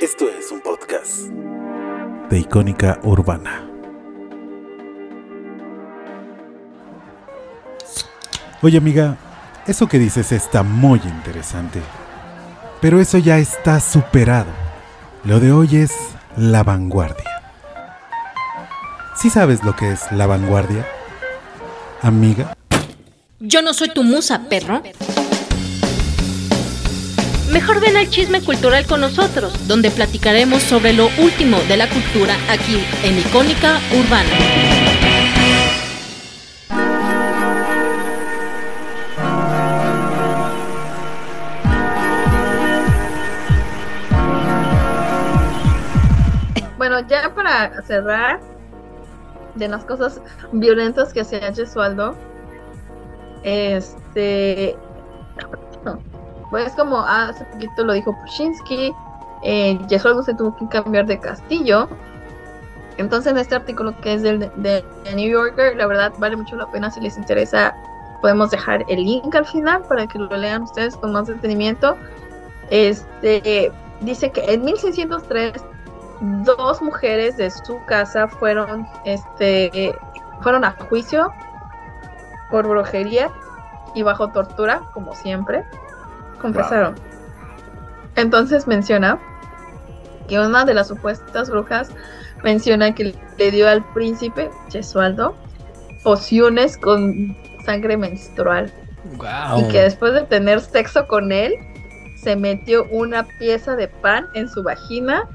Esto es un podcast de Icónica Urbana. Oye amiga, eso que dices está muy interesante. Pero eso ya está superado. Lo de hoy es la vanguardia. ¿Sí sabes lo que es la vanguardia? Amiga. Yo no soy tu musa, perro. Mejor ven al chisme cultural con nosotros, donde platicaremos sobre lo último de la cultura aquí en Icónica Urbana. Bueno, ya para cerrar, de las cosas violentas que hacía Gesualdo, este, pues como hace poquito lo dijo Pushinsky, eh, Gesualdo se tuvo que cambiar de castillo. Entonces en este artículo que es del de, New Yorker, la verdad vale mucho la pena si les interesa, podemos dejar el link al final para que lo lean ustedes con más detenimiento. Este dice que en 1603 dos mujeres de su casa fueron este fueron a juicio por brujería y bajo tortura, como siempre, confesaron. Entonces menciona que una de las supuestas brujas menciona que le dio al príncipe Gesualdo pociones con sangre menstrual. Y que después de tener sexo con él, se metió una pieza de pan en su vagina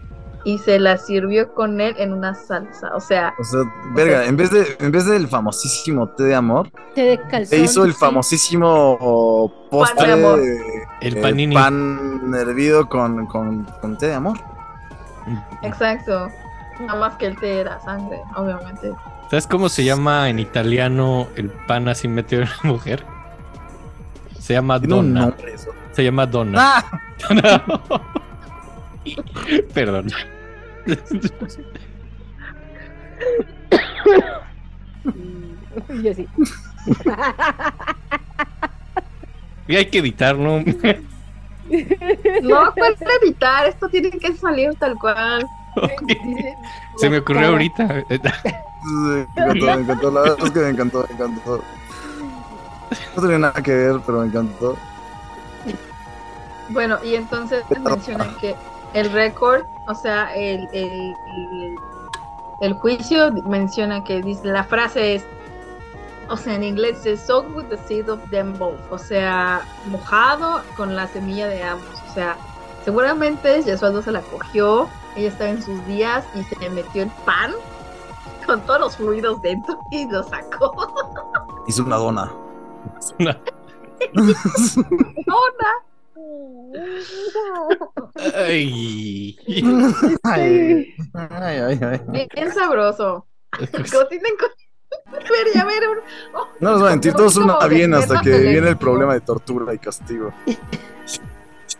y se la sirvió con él en una salsa. O sea. O sea, verga, en vez de, en vez del famosísimo té de amor, té de calzón, se hizo el famosísimo postre Pan de amor. El panini. pan hervido con, con, con té de amor. Exacto. Nada más que el té era sangre, obviamente. ¿Sabes cómo se llama en italiano el pan así metido en la mujer? Se llama donna. eso. Se llama donna. ¡Ah! Perdón. Yo sí. Y hay que editar, ¿no? No puedes evitar, esto tiene que salir tal cual. Dice, Se me ocurrió ahorita. Sí, me encantó, me encantó. La verdad es que me encantó, me encantó. No tenía nada que ver, pero me encantó. Bueno, y entonces mencionan que el récord, o sea, el, el, el, el juicio menciona que dice, la frase es, o sea, en inglés es soaked with the seed of them both, o sea, mojado con la semilla de ambos, o sea, seguramente Yesualdo se la cogió, ella estaba en sus días y se le metió el pan con todos los fluidos dentro y lo sacó. Hizo una dona. Ay. Ay, ay, ay. ay. Bien sabroso. Cocinen con... Debería haber un... oh, No nos va a mentir, todos como suena bien hasta que viene el problema de tortura y castigo.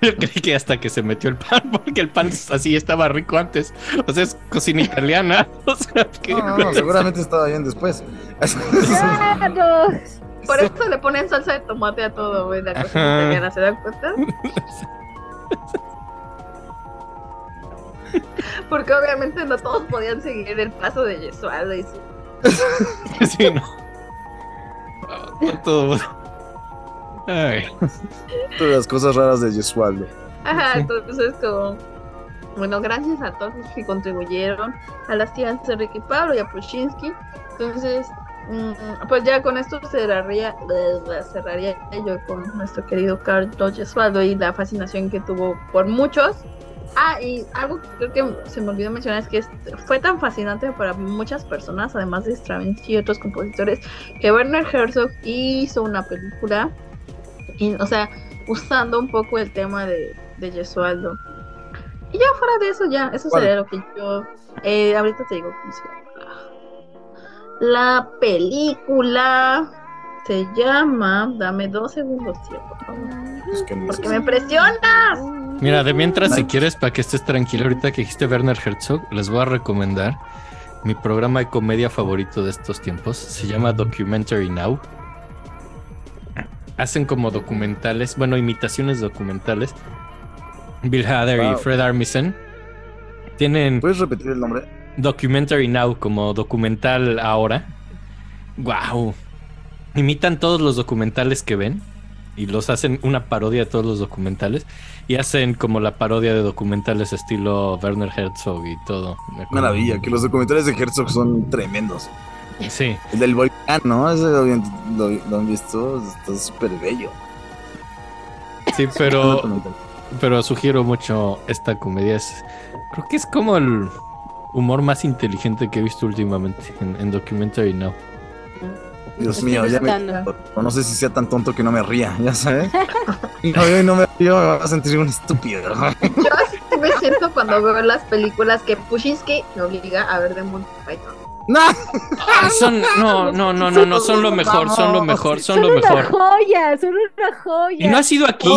Yo creí que hasta que se metió el pan, porque el pan así estaba rico antes. O sea, es cocina italiana. O sea, que. No, no, no, seguramente estaba bien después. ¡Claro! Por eso le ponen salsa de tomate a todo, güey, la cocina italiana, ¿se dan cuenta? Porque obviamente no todos podían seguir el paso de Yesualdo y su... Sí, no. No, Todo. Ay. Todas las cosas raras de Yesualdo. Ajá, entonces como... Bueno, gracias a todos los que contribuyeron, a las tías de Ricky Pablo y a Pushinsky. Entonces, pues ya con esto cerraría, cerraría yo con nuestro querido Carlos Gesualdo y la fascinación que tuvo por muchos. Ah, y algo que creo que se me olvidó mencionar es que fue tan fascinante para muchas personas, además de Stravinsky y otros compositores, que Werner Herzog hizo una película, y, o sea, usando un poco el tema de, de Gesualdo. Y ya fuera de eso, ya, eso sería lo que yo. eh, ahorita te digo cómo se llama. La película se llama. Dame dos segundos, tío, por favor. Es que no Porque me presionas. Mira, de mientras, si quieres, para que estés tranquilo, ahorita que dijiste Werner Herzog, les voy a recomendar mi programa de comedia favorito de estos tiempos. Se llama Documentary Now. Hacen como documentales, bueno, imitaciones documentales. Bill Hader y. Fred Armisen Tienen ¿Puedes repetir el nombre? Documentary Now como documental ahora. Wow. Imitan todos los documentales que ven y los hacen una parodia de todos los documentales y hacen como la parodia de documentales estilo Werner Herzog y todo. Maravilla, que los documentales de Herzog son tremendos. Sí. El del volcán, ¿no? Ese lo, lo, lo han visto, está súper bello. Sí, pero pero sugiero mucho esta comedia. Es, creo que es como el humor más inteligente que he visto últimamente en, en Documentary Now. Dios mío, ya me... No sé si sea tan tonto que no me ría, ya sabes. Y no, yo no me río, me va a sentir un estúpido. Yo así me siento cuando veo las películas que Pushinsky me obliga a ver de Monty Python. ¡No! Ah, son, no, no, no, no, no, son lo mejor, son lo mejor, son Son lo una mejor. joya, son una joya. ¿Y no has ido aquí?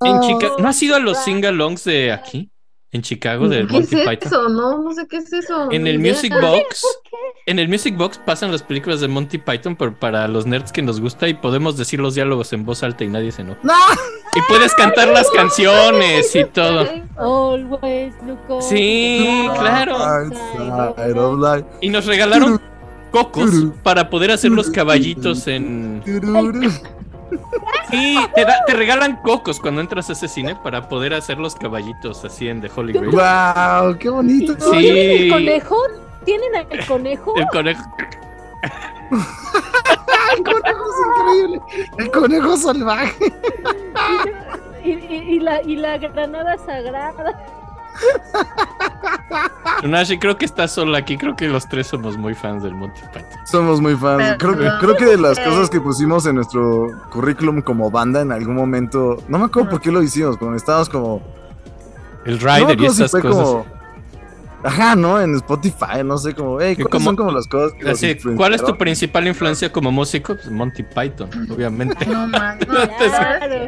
En Chicago. ¿No has ido a los sing-alongs de aquí? En Chicago, de ¿Qué es Monty Python. eso? No, no sé qué es eso. En el idea. Music Box, en el Music Box pasan las películas de Monty Python, pero para los nerds que nos gusta y podemos decir los diálogos en voz alta y nadie se enoja. ¡No! Y puedes cantar las canciones y todo. Always look over Sí, claro. Outside of life. Y nos regalaron cocos para poder hacer los caballitos en... Sí, te, da- te regalan cocos cuando entras a ese cine para poder hacer los caballitos así en The Holy Grail. ¡Wow! ¡Qué bonito! Sí. ¿Tienen el conejo? ¿Tienen el conejo? El conejo. ¡El conejo es increíble! ¡El conejo salvaje! Y, y- y la, y la granada sagrada. Nashi, creo que estás sola aquí. Creo que los tres somos muy fans del Monty Python. Somos muy fans. Creo, que- creo que de las cosas que pusimos en nuestro currículum como banda en algún momento, no me acuerdo por qué lo hicimos, cuando estábamos como... El no Rider y si esas cosas. como- Ajá, ¿no? En Spotify, no sé, como, hey, Que ¿cuáles como- son como las cosas que los Así, ¿Cuál es tu principal influencia como músico? Pues Monty Python, obviamente. No, man, no, Claro.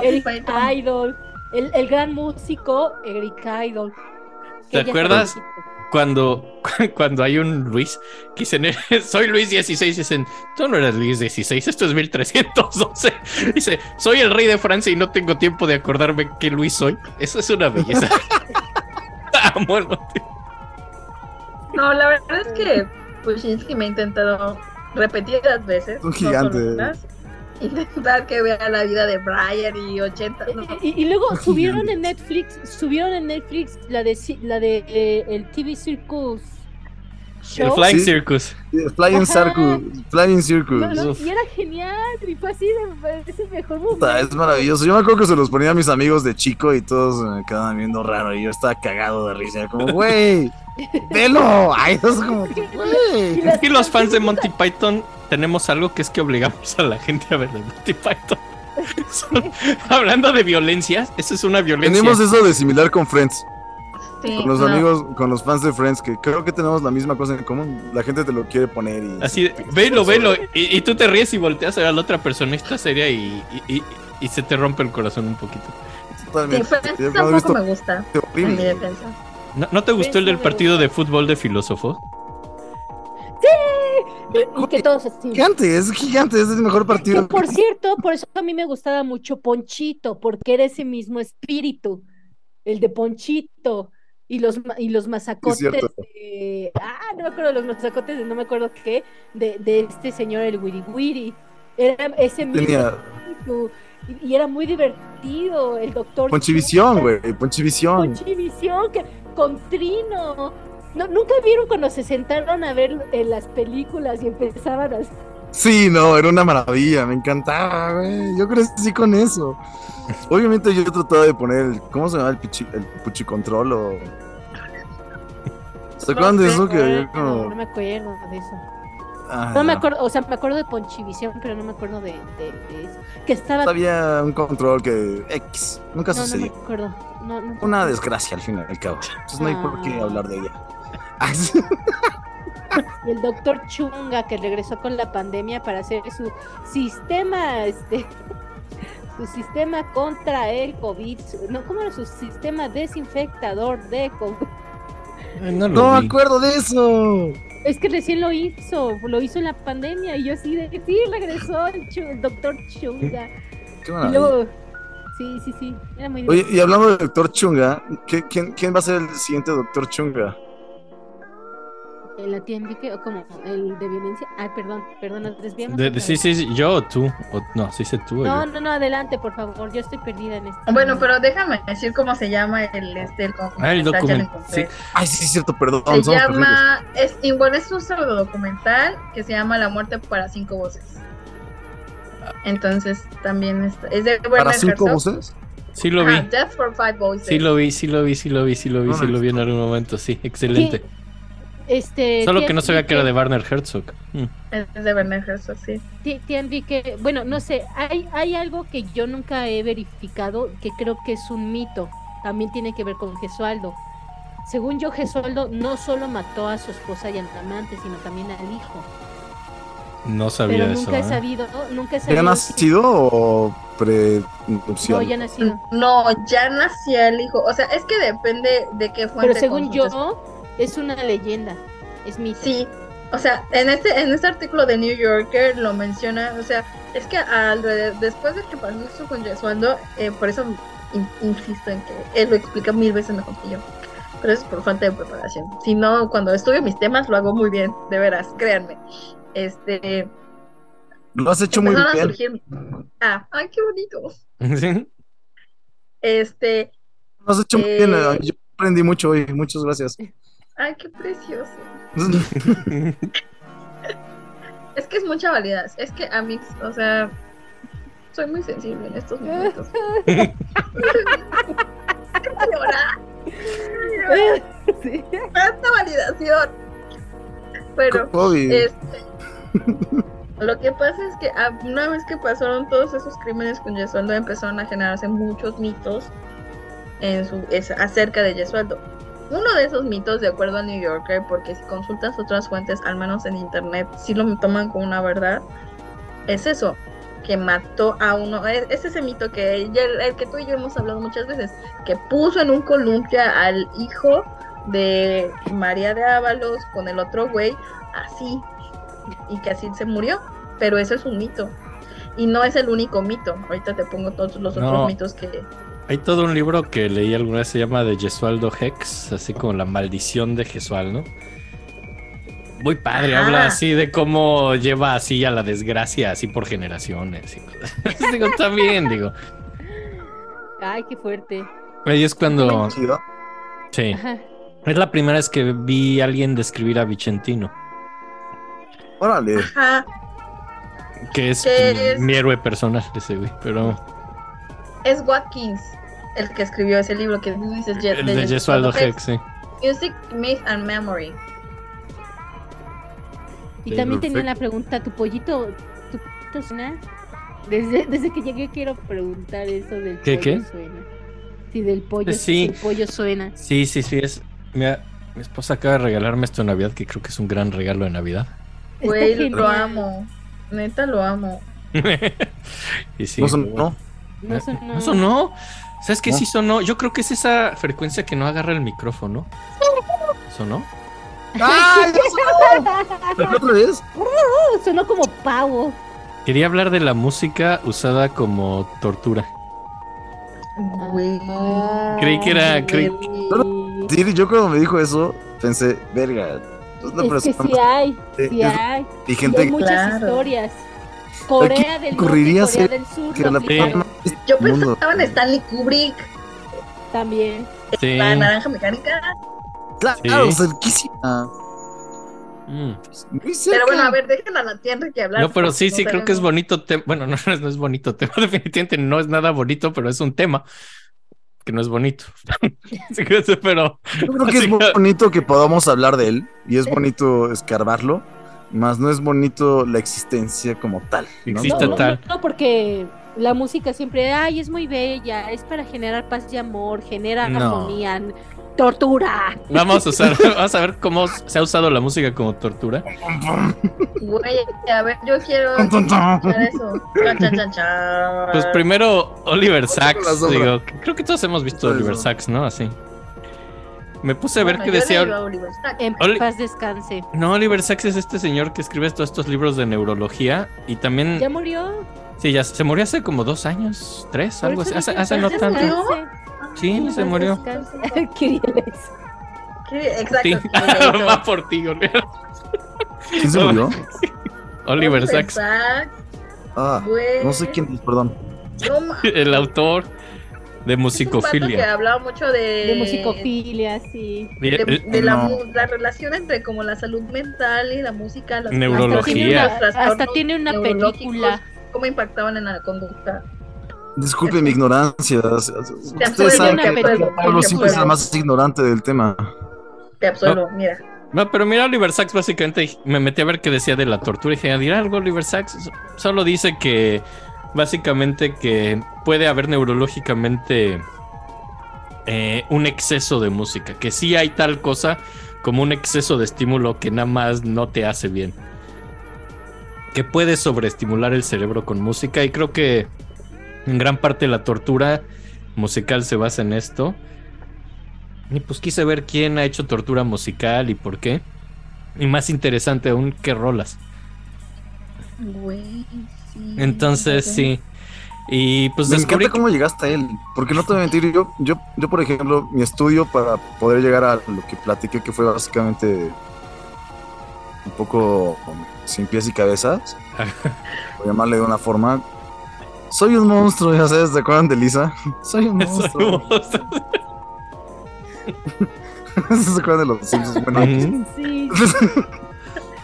Python. Idol. El, el gran músico Eric Idol. ¿Te Que acuerdas? Cuando, cuando hay un Luis que dicen, soy Luis 16, dicen, tú no eres Luis 16, esto es 1312. Dice, soy el rey de Francia y no tengo tiempo de acordarme qué Luis soy. Eso es una belleza. Amo el Monty. No, la verdad es que Pushinsky me ha intentado repetidas veces. Un gigante. Intentar que vea la vida de Brian y 80. no. Y, y luego subieron en Netflix, subieron en Netflix la de la de eh, el TV Circus El Show. Flying Sí. Circus. Flying Ajá. Circus. Flying Circus. No, no, y era genial, y fue así, parece el mejor momento. Es maravilloso. Yo me acuerdo que se los ponía a mis amigos de chico y todos me quedaban viendo raro y yo estaba cagado de risa. Como, güey, velo. Ay, es como, güey. Es que los fans de Monty Python tenemos algo que es que obligamos a la gente a ver de Monty Python. Son- hablando de violencias, eso es una violencia. Tenemos eso de similar con Friends. Sí, Con los no. amigos, con los fans de Friends, que creo que tenemos la misma cosa en común. La gente te lo quiere poner y. Así, de, velo, velo. Y, y tú te ríes y volteas a ver a la otra persona y está seria y, y, y- y se te rompe el corazón un poquito. Totalmente. Tampoco visto- me gusta, qué en mi horrible. defensa. ¿No, no te gustó el del partido de fútbol de filósofos? Y que todos así. Gigante, es gigante, es el mejor Que partido. por cierto, por eso a mí me gustaba mucho Ponchito, porque era ese mismo espíritu, el de Ponchito y los y los mazacotes cierto. de, ah, no me acuerdo los mazacotes de no me acuerdo qué, de, de este señor el Wiri Wiri. Era ese mismo Tenía espíritu y, y era muy divertido el doctor Ponchivisión, güey, Ponchivisión. Ponchivisión que con Trino. No, nunca vieron cuando se sentaron a ver en las películas y empezaban a Sí, no, era una maravilla, me encantaba, güey. Yo crecí con eso. Obviamente yo trataba de poner el, ¿cómo se llama? El, pichi, el puchicontrol o... ¿Se acuerdan de eso? Que había No, como... no me acuerdo de eso. Ah, No me no. acuerdo, o sea, me acuerdo de Ponchivisión, pero no me acuerdo de, de- de eso. Que estaba. Había un control que... X, nunca No, no me sucedió. acuerdo. No, no. Una desgracia al final al cabo. Entonces no hay por qué Ah. hablar de ella. Sí. Y el doctor Chunga que regresó con la pandemia para hacer su sistema, este. Su sistema contra el COVID. No, ¿cómo era su sistema desinfectador de COVID? Ay, no me acuerdo de eso. Es que recién lo hizo, lo hizo en la pandemia y yo así de sí, regresó el, doctor Chunga. Qué Y maravilla. luego, Sí, sí, sí. Era muy Oye, y hablando del doctor Chunga, ¿qué- quién, quién va a ser el siguiente doctor Chunga? ¿En la tía Enrique o como el de violencia? Ay, perdón, perdón, nos desviamos. De- sí, sí, sí, yo o tú. O- no, sí sé tú. No, no, no, adelante, por favor. Yo estoy perdida en esto. Bueno, pero déjame decir cómo se llama el este el Ah, el documental. Sí. Ay, sí, es cierto, perdón. Se llama, es igual es un pseudo documental que se llama La muerte para cinco voces. Entonces también está- es de ¿Para Werner cinco Herzog. voces? Sí lo vi. Death for Five Voices. Sí lo vi, sí lo vi, sí lo vi, sí lo vi, sí lo vi en algún momento. Sí, excelente. Este, Solo que no sabía que era de Warner Herzog. Mm. Es de Werner Herzog, sí. Tía Enrique, bueno, no sé, hay, hay algo que yo nunca he verificado que creo que es un mito. También tiene que ver con Gesualdo. Según yo, Gesualdo no solo mató a su esposa y al amante, sino también al hijo. No sabía Pero eso. nunca he ¿eh? sabido, nunca he ¿Ya sabido. si- nacido o No, pre-nupcial? ya nacido. No, ya nació el hijo. O sea, es que depende de qué fuente. Pero según yo, es una leyenda. Es mito. Sí, o sea, en este, en este artículo de New Yorker lo menciona, o sea, es que alrededor, después de que pasó eso con Yesualdo, eh, por eso in- insisto en que él lo explica mil veces mejor que yo. Pero es por falta de preparación. Si no, cuando estudio mis temas lo hago muy bien, de veras, créanme. Este, Lo has hecho muy bien. surgir. Ah, ay, qué bonito. Sí. Este, Lo has hecho muy bien. Yo aprendí mucho hoy. Muchas gracias. ay, qué precioso. Es que es mucha validez. Es que a mí, o sea, soy muy sensible en estos momentos. Llorar. Sí. Tanta validación. Pero, Kobe. este. Lo que pasa es que ah, una vez que pasaron todos esos crímenes con Yesualdo empezaron a generarse muchos mitos en su, acerca de Yesualdo. Uno de esos mitos, de acuerdo a New Yorker, porque si consultas otras fuentes, al menos en internet, sí lo toman como una verdad, es eso, que mató a uno, es, es ese mito que que tú y yo hemos hablado muchas veces, que puso en un columpia al hijo de María de Ábalos con el otro güey, así, y que así se murió, pero eso es un mito. Y no es el único mito. Ahorita te pongo todos los No. otros mitos que, Hay todo un libro que leí alguna vez, se llama de Gesualdo Hex, así como la maldición de Gesualdo. Muy padre, Ajá. habla así de cómo lleva así a la desgracia, así por generaciones. y cosas. digo, está bien, digo. Ay, qué fuerte. Ahí es cuando. Sí. Ajá. Es la primera vez que vi a alguien describir a Vicentino, Órale. ajá, que es, Que es- mi héroe personal ese güey, pero es Watkins el que escribió ese libro que tú dices el de Gesualdo Hex, sí. Music, Myth and Memory. Y también tenía la pregunta, ¿tu pollito, tu pollito suena? Desde, desde que llegué quiero preguntar eso del ¿Qué, pollo qué? suena. Si del pollo, Sí. si el pollo suena. Sí, sí, sí, es. Mira, mi esposa acaba de regalarme esto en Navidad, que creo que es un gran regalo de Navidad. Güey, lo genial. amo. Neta lo amo. y sí, No sonó. No sonó. ¿No sonó? ¿Sabes qué No. sí sonó? Yo creo que es esa frecuencia que no agarra el micrófono. ¿Sonó? ¡Ay, ya sonó! ¿Otra vez? Sonó como pavo. Quería hablar de la música usada como tortura. Güey. Creí que era- creí- Sí, yo cuando me dijo eso, pensé, verga. Es una Es que sí hay, sí es- hay. y gente hay muchas Claro. historias. Corea del Norte, ocurriría Corea del Sur que la persona Yo mundo. pensaba en Stanley Kubrick, también. Sí. la naranja mecánica. Claro, Sí. cerquísima. Mm. Pero bueno, a ver, déjenla a la tía Enrique hablar. No, pero porque sí, no sí, creo que es bonito tema. Bueno, no, no es- no es bonito tema. Definitivamente no es nada bonito, pero es un tema que no es bonito. Pero Yo creo que es muy bonito que podamos hablar de él y es bonito escarbarlo, más no es bonito la existencia como tal. ¿no? Existe no, no, tal. no, porque la música siempre, ay, es muy bella, es para generar paz y amor, genera No. armonía, tortura. vamos a usar, vamos a ver cómo se ha usado la música como tortura. Güey, a ver, yo quiero eso. Chan, chan, chan, chan. Pues primero Oliver Sacks, digo, creo que todos hemos visto Oliver. Sacks, ¿no? Así. Me puse a ver Bueno, qué decía. Oliver Sacks. En Oli- paz descanse. No, Oliver Sacks es este señor que escribe todos estos libros de neurología y también ¿Ya murió? Sí, ya se murió hace como dos años, tres, Por algo así. Hace, hace no "Paz tanto. descanse". Sí, Paz se murió. Kiriles. ¿Qué? Exacto. Va por ti, Oliver. ¿Quién se murió? Oliver Sacks, Sacks, Ah, güey. no sé quién es, perdón. No el autor de Es un vato que musicofilia. hablaba mucho de. De musicofilia, sí. Y De, el- de la, No. la relación entre como la salud mental y la música, las Neurología. Hasta tiene una, hasta tiene una película. Cómo impactaban en la conducta. Disculpe mi ignorancia. Ustedes saben que. Pablo siempre es el más ignorante del tema. Te absuelvo, mira. No, pero mira, Oliver Sacks básicamente me metí a ver qué decía de la tortura y dije, ¿a dirá algo Oliver Sacks? Solo dice que básicamente que puede haber neurológicamente eh, un exceso de música, que sí hay tal cosa como un exceso de estímulo que nada más no te hace bien. Que puede sobreestimular el cerebro con música y creo que en gran parte la tortura musical se basa en esto. Y pues quise ver quién ha hecho tortura musical y por qué. Y más interesante aún, qué rolas. Güey, sí. Entonces, sí. Y pues Me descubrí encanta cómo llegaste a él, porque no te voy a mentir, yo, yo, yo por ejemplo, mi estudio para poder llegar a lo que platiqué, que fue básicamente un poco sin pies y cabezas, por llamarle de una forma, soy un monstruo, ya sabes, ¿te acuerdan de Lisa? Soy un monstruo. ¿Se acuerdan de los Simpsons? Bueno. Sí.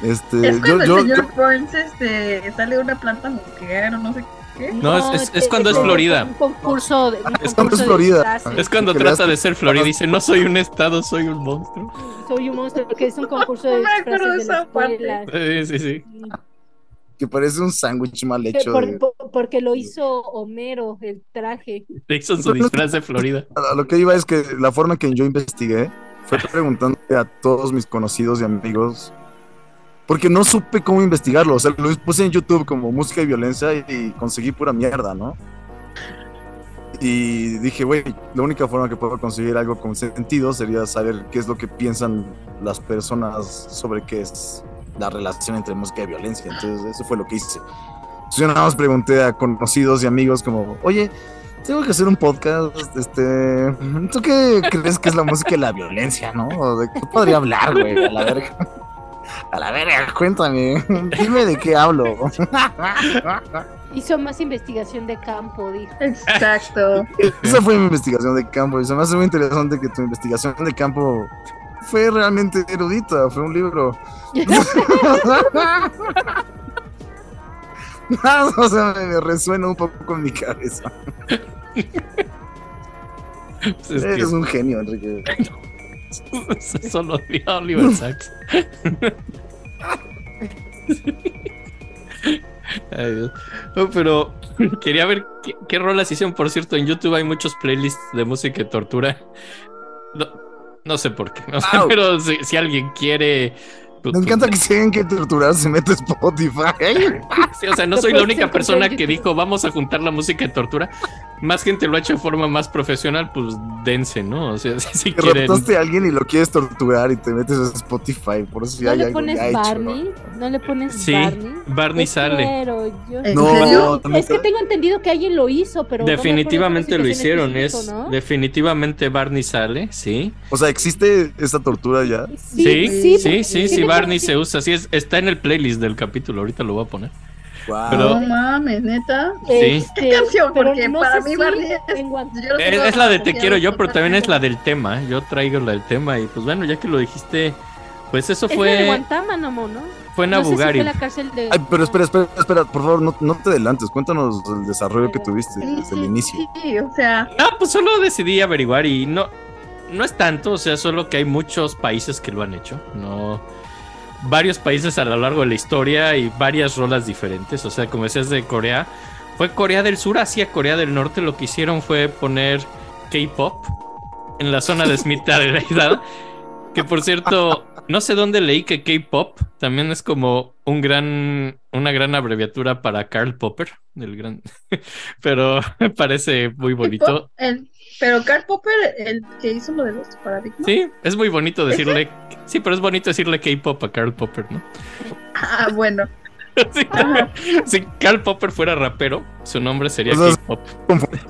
este, Es yo, cuando yo, el señor yo- Burns este, sale una planta nuclear o no sé qué. No, es- es- cuando es Florida. Un concurso de. un Es cuando es Florida. Es trata de ser Florida y dice, no soy un estado, soy un monstruo. Soy un monstruo porque es un concurso de No me acuerdo disfraces de la. Sí, sí, sí. que parece un sándwich mal hecho. por- de- por- porque lo hizo Homero, el traje. Le hizo su disfraz de Florida. A lo que iba es que la forma en que yo investigué fue preguntando a todos mis conocidos y amigos. Porque no supe cómo investigarlo. O sea, lo puse en YouTube como música y violencia y, conseguí pura mierda, ¿no? Y dije, güey, la única forma que puedo conseguir algo con sentido sería saber qué es lo que piensan las personas sobre qué es la relación entre música y violencia. Entonces, eso fue lo que hice. Entonces, yo nada más pregunté a conocidos y amigos como, oye, tengo que hacer un podcast, este, ¿tú qué crees que es la música y la violencia, no? ¿O ¿De qué podría hablar, güey? A la verga. A la verga, cuéntame, dime de qué hablo. Hizo más investigación de campo, dijo. Exacto. Esa fue mi investigación de campo y se me hace muy interesante que tu investigación de campo fue realmente erudita, fue un libro. o sea, me, me resuena un poco en mi cabeza. Pues es Eres que un genio, Enrique. solo dio a Oliver Sacks. Ay, Dios. No, pero quería ver qué, qué rolas hicieron. Por cierto, en YouTube hay muchos playlists de música y tortura. No, no sé por qué. No sé, Au. pero si, si alguien quiere. Me encanta que si alguien quiere torturar se mete Spotify. Sí, o sea, no soy la única persona que dijo vamos a juntar la música de tortura. Más gente lo ha hecho de forma más profesional, pues dense, ¿no? O sea, si, Que quieren. raptaste a alguien y lo quieres torturar y te metes a Spotify. Por eso ¿No hay le algo pones ya hecho, ¿no? Barney? ¿No le pones Sí, Barney? Barney Yo sale. quiero, yo- ¿En No, Es que tengo entendido que alguien lo hizo, pero. Definitivamente lo hicieron, es definitivamente Barney sale, sí. O sea, ¿existe esta tortura ya? Sí, sí, sí, sí, sí, Se usa, sí, es, está en el playlist del capítulo, ahorita lo voy a poner. Wow. Pero- No mames, neta. Sí. Este, ¿Qué canción? pero Porque no para mí si Barney es- la de Te quiero yo, pero también es la del tema, yo traigo la del tema y pues bueno, ya que lo dijiste, pues eso Es fue, Guantánamo, ¿no? fue en No sé si Abu Ghraib. fue la cárcel de. Ay, pero espera, espera, espera, por favor, no, no te adelantes. Cuéntanos el desarrollo que tuviste Sí, desde el inicio. Sí, o sea, No, pues solo decidí averiguar y no, no es tanto, o sea, solo que hay muchos países que lo han hecho, no, varios países a lo largo de la historia y varias rolas diferentes, o sea, como decías de Corea, fue Corea del Sur hacia Corea del Norte, lo que hicieron fue poner K-pop en la zona de Smith Island, que por cierto, no sé dónde leí que K-pop también es como un gran, una gran abreviatura para Karl Popper, el gran, pero me parece muy bonito. el, pero Karl Popper, el que hizo lo de los paradigmas. Sí, es muy bonito decirle. Sí, pero es bonito decirle K-pop a Karl Popper, ¿no? Ah, bueno. si, si Karl Popper fuera rapero, su nombre sería O sea, K-pop.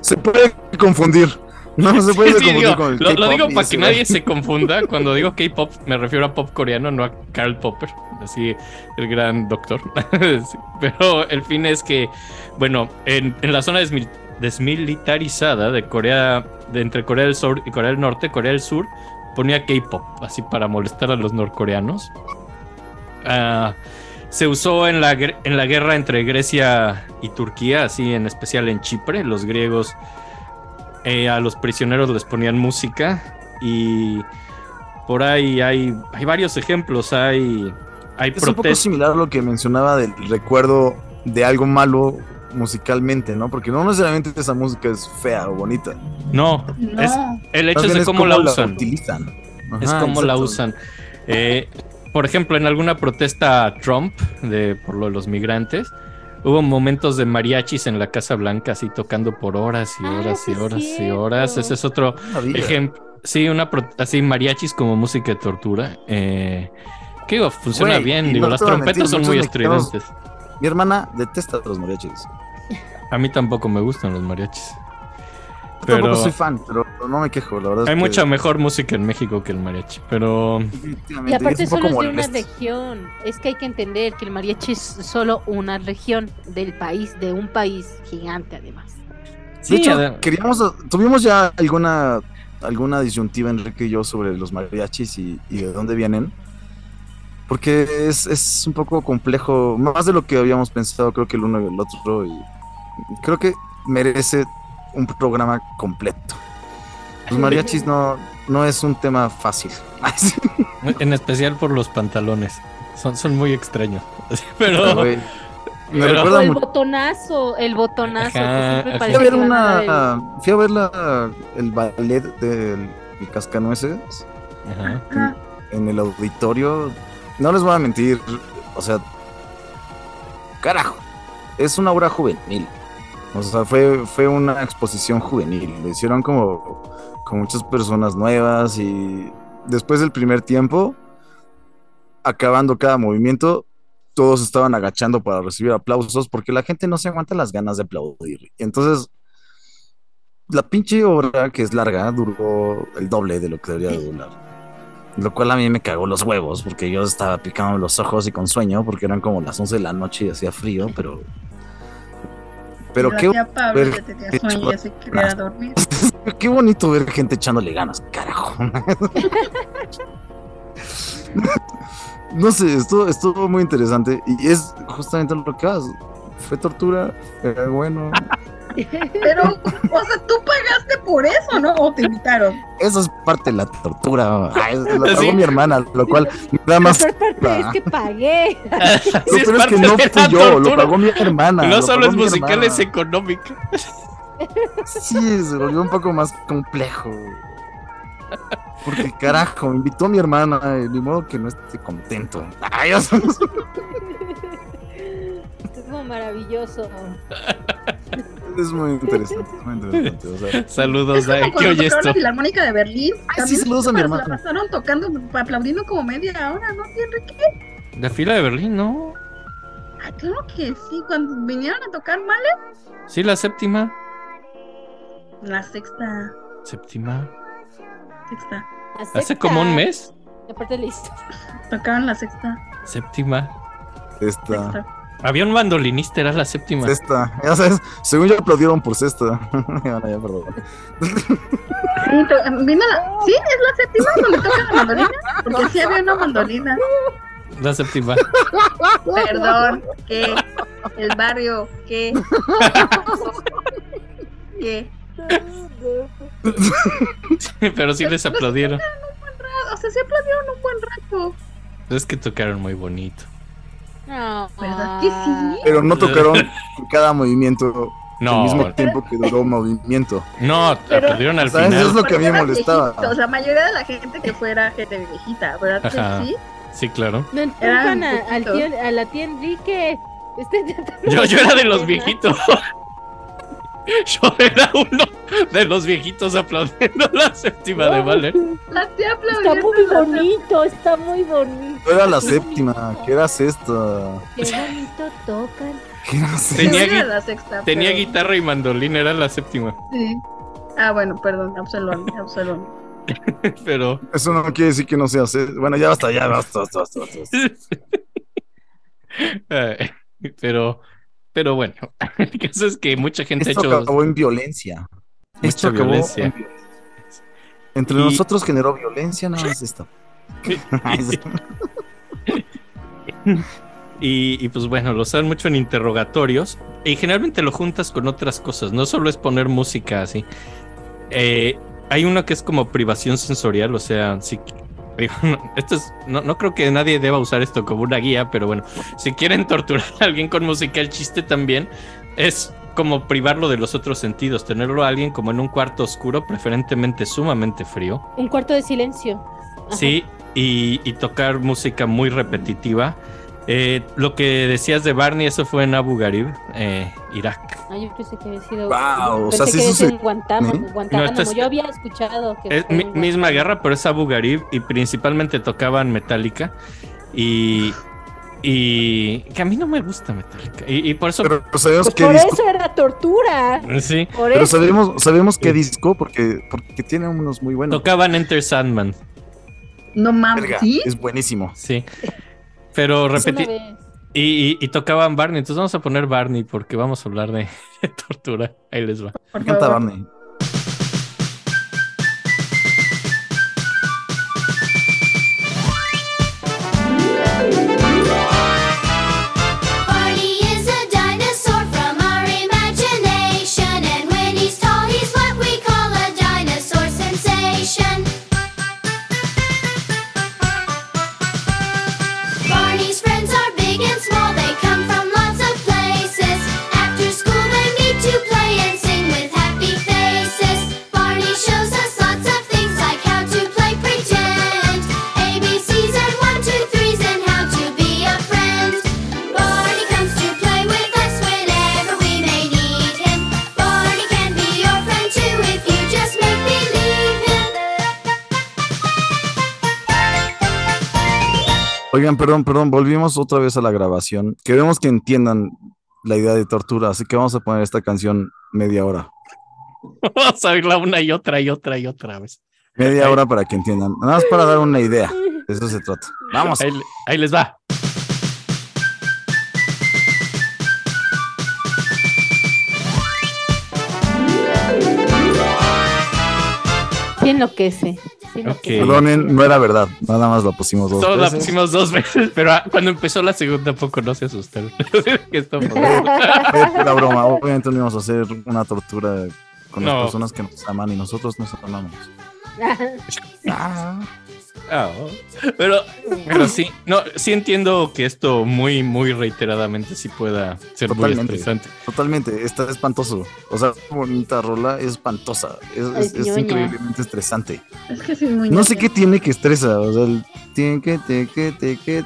Se puede confundir. No se puede Sí, sí, confundir digo, con el lo, lo digo para que nadie se confunda. Cuando digo K-pop, me refiero a pop coreano, no a Karl Popper. Así, el gran doctor. Sí, Pero el fin es que, bueno, en, en la zona desmil- desmilitarizada de Corea, de entre Corea del Sur y Corea del Norte, Corea del Sur ponía K-pop, así para molestar a los norcoreanos. Ah, se usó en la, en la guerra entre Grecia y Turquía, así en especial en Chipre. Los griegos eh, a los prisioneros les ponían música y por ahí hay, hay varios ejemplos. Hay, hay Es un poco similar a lo que mencionaba del recuerdo de algo malo musicalmente, ¿no? Porque no necesariamente esa música es fea o bonita. No, No. es, el hecho es de es cómo la usan. utilizan. es como la usan. Eh, por ejemplo, en alguna protesta a Trump de, por lo de los migrantes, hubo momentos de mariachis en la Casa Blanca, así tocando por horas y Ah, horas y horas y horas. Ese es otro ejemplo. Sí, una pro- así mariachis como música de tortura. Eh, que digo, funciona bien. Digo, no las a trompetas mentir, son muy estridentes. Mi hermana detesta los mariachis. A mí tampoco me gustan los mariachis. Yo Pero tampoco soy fan, pero no me quejo, la verdad. es hay que mucha mejor música en México que el mariachi. Pero Y aparte es solo es de una región. Es que hay que entender que el mariachi es solo una región del país, de un país gigante además. De Sí, hecho, ade- queríamos, tuvimos ya alguna, alguna disyuntiva, Enrique y yo, sobre los mariachis y, y de dónde vienen. Porque es, es un poco complejo, más de lo que habíamos pensado, creo que el uno y el otro. Y creo que merece un programa completo. Los mariachis no, no es un tema fácil. en especial por los pantalones. Son, son muy extraños. Pero Güey, Me Pero- recuerda el botonazo, el botonazo. que Ajá, siempre ajá. Fui a ver que una. Fui a ver la, el ballet del el Cascanueces. Ajá. Ah, en el auditorio. No les voy a mentir, o sea, carajo, es una obra juvenil. O sea, fue, fue una exposición juvenil. Lo hicieron como con muchas personas nuevas y después del primer tiempo, acabando cada movimiento, todos estaban agachando para recibir aplausos porque la gente no se aguanta las ganas de aplaudir. Entonces, la pinche obra, que es larga, duró el doble de lo que debería de durar. Lo cual a mí me cagó los huevos porque yo estaba picando los ojos y con sueño porque eran como las 11 de la noche y hacía frío, pero... Pero qué, Pablo ver- sueño ya se dormir. bonito ver gente echándole ganas, carajo. no sé, estuvo, estuvo muy interesante y es justamente lo que haces. Fue tortura, era bueno. Pero, o sea, tú pagaste por eso, ¿no? O te invitaron. Eso es parte de la tortura. Ay, lo pagó Sí. mi hermana, lo cual me da La más... peor parte es que pagué. Sí, No, es pero es que parte no de fui la yo, lo tortura. pagó mi hermana. No lo solo es musical, hermana. es económica. Sí, se volvió un poco más complejo. Porque carajo, me invitó a mi hermana, ni modo que no esté contento. Ay, o sea, Es como maravilloso. es muy interesante, es muy interesante. o sea, Saludos, Dai, que cuando oye tocaron esto. la Filarmónica de Berlín. Ay, sí, saludos a mi se hermana. La pasaron tocando, aplaudiendo como media hora, ¿no, Enrique? La fila de Berlín, ¿no? Ah, claro que sí, cuando vinieron a tocar Male, Sí, la séptima. la sexta, Séptima. sexta, Hace como un mes. Y Aparte listo. tocaron la sexta, Séptima. esta, sexta. Había un bandolinista, era la séptima. esta, ya sabes, según yo aplaudieron por sexta. ya, no, ya, perdón. Sí, to- vino la, sí, es la séptima donde tocan la mandolina, porque sí había una mandolina. La séptima. Perdón, que el barrio, que, que, Pero sí les aplaudieron. o sea, sí aplaudieron un buen rato. Es que tocaron muy bonito. No. ¿Verdad que sí? Pero no tocaron cada movimiento al No, mismo tiempo que duró movimiento. no, Pero- aplaudieron al ¿Sabes? final. Es lo que a mí me molestaba. viejito, O sea, la mayoría de la gente que fuera gente viejita, ¿verdad Ajá. que sí? Sí, claro. No empujan a, al tío, a la tía Enrique. Este Yo, yo era de los viejitos. Yo era uno de los viejitos aplaudiendo la séptima de Valer. La tía Está muy la- bonito, está muy bonito. No era la séptima, ¿qué era sexta? Qué bonito tocan. ¿Qué era? Tenía era la sexta, Tenía pero- guitarra y mandolina, era la séptima. Sí. Ah, bueno, perdón, Absalón, Absalón. Pero Eso no quiere decir que no sea sexta. Bueno, ya basta, ya basta, basta, basta, basta. Eh, pero, pero bueno, el caso es que mucha gente Esto ha hecho. acabó en violencia. Esto acabó violencia. en violencia. Entre Y- nosotros generó violencia, nada más esto. Y, y, pues bueno, lo usan mucho en interrogatorios y generalmente lo juntas con otras cosas, no solo es poner música así. Eh, hay uno que es como privación sensorial, o sea, si, esto es, no, no creo que nadie deba usar esto como una guía, pero bueno, si quieren torturar a alguien con música, el chiste también es como privarlo de los otros sentidos, tenerlo a alguien como en un cuarto oscuro, preferentemente sumamente frío. Un cuarto de silencio. Ajá. Sí, y, y tocar música muy repetitiva. Eh, lo que decías de Barney, eso fue en Abu Ghraib, eh, Irak. Ah, yo pensé que había sido. O sea, sí que en Guantánamo. ¿eh? Guantánamo. No, es- Yo había escuchado que. Es mi- misma guerra, pero es Abu Ghraib y principalmente tocaban Metallica. Y, y que a mí no me gusta Metallica. Y, y por eso... Pero Pues qué por disco. eso era tortura. sí, Por Pero eso. sabemos, sabemos qué disco porque, porque tiene unos muy buenos. tocaban Enter Sandman. No mames. Es buenísimo. Sí. Pero repetí... Y, y- y tocaban Barney. Entonces vamos a poner Barney porque vamos a hablar de, de tortura. Ahí les va. Barney. Barney Oigan, perdón, perdón, volvimos otra vez a la grabación. Queremos que entiendan la idea de tortura, así que vamos a poner esta canción media hora. Vamos a verla una y otra y otra y otra vez. Media hora para que entiendan. Nada más para dar una idea. De eso se trata. Vamos. Ahí, ahí les va. Enloquece. Sí enloquece. Ok. Perdonen, no era verdad. Nada más la pusimos dos Solo la veces. pusimos dos veces, pero ah, cuando empezó la segunda poco no se asustaron. Que esto fue- Fue pura broma. Obviamente no íbamos a hacer una tortura con las No. personas que nos aman y nosotros nos amamos. Ah. Oh. pero, pero sí, no, sí entiendo que esto muy, muy reiteradamente sí pueda ser Totalmente. muy estresante. Totalmente, está espantoso. O sea, bonita rola, es espantosa. Es, es- Es es increíblemente estresante. Es que sí es muy No sé qué tiene que estresa. O sea, tiene que, te, que, te, que,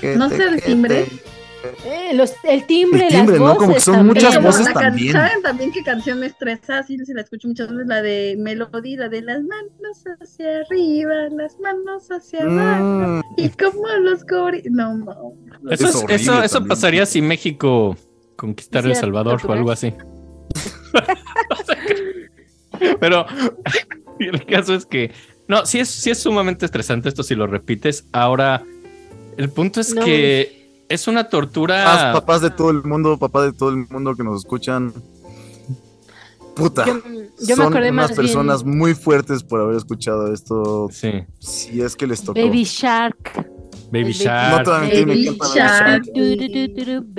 que, No te, sé el timbre. te. Eh, los- el timbre, El timbre, las ¿no? voces. Como que son también. muchas voces también. ¿Saben también qué canción me estresa? Sí, sí la escucho muchas veces, la de Melody, la de las manos hacia arriba, las manos hacia abajo. Mm, Y como los cori... No, no. Eso, Es es- horrible eso, pasaría si México conquistara El Salvador o algo así. Pero el caso es que, no, sí es, sí es sumamente estresante esto si lo repites. Ahora, el punto es No. que es una tortura. Papás, papás de todo el mundo, papás de todo el mundo que nos escuchan. Puta. Yo, yo me son acordé unas más personas bien. muy fuertes por haber escuchado esto. Sí, Si es que les tocó. Baby Shark. Baby Shark. Me Baby Shark.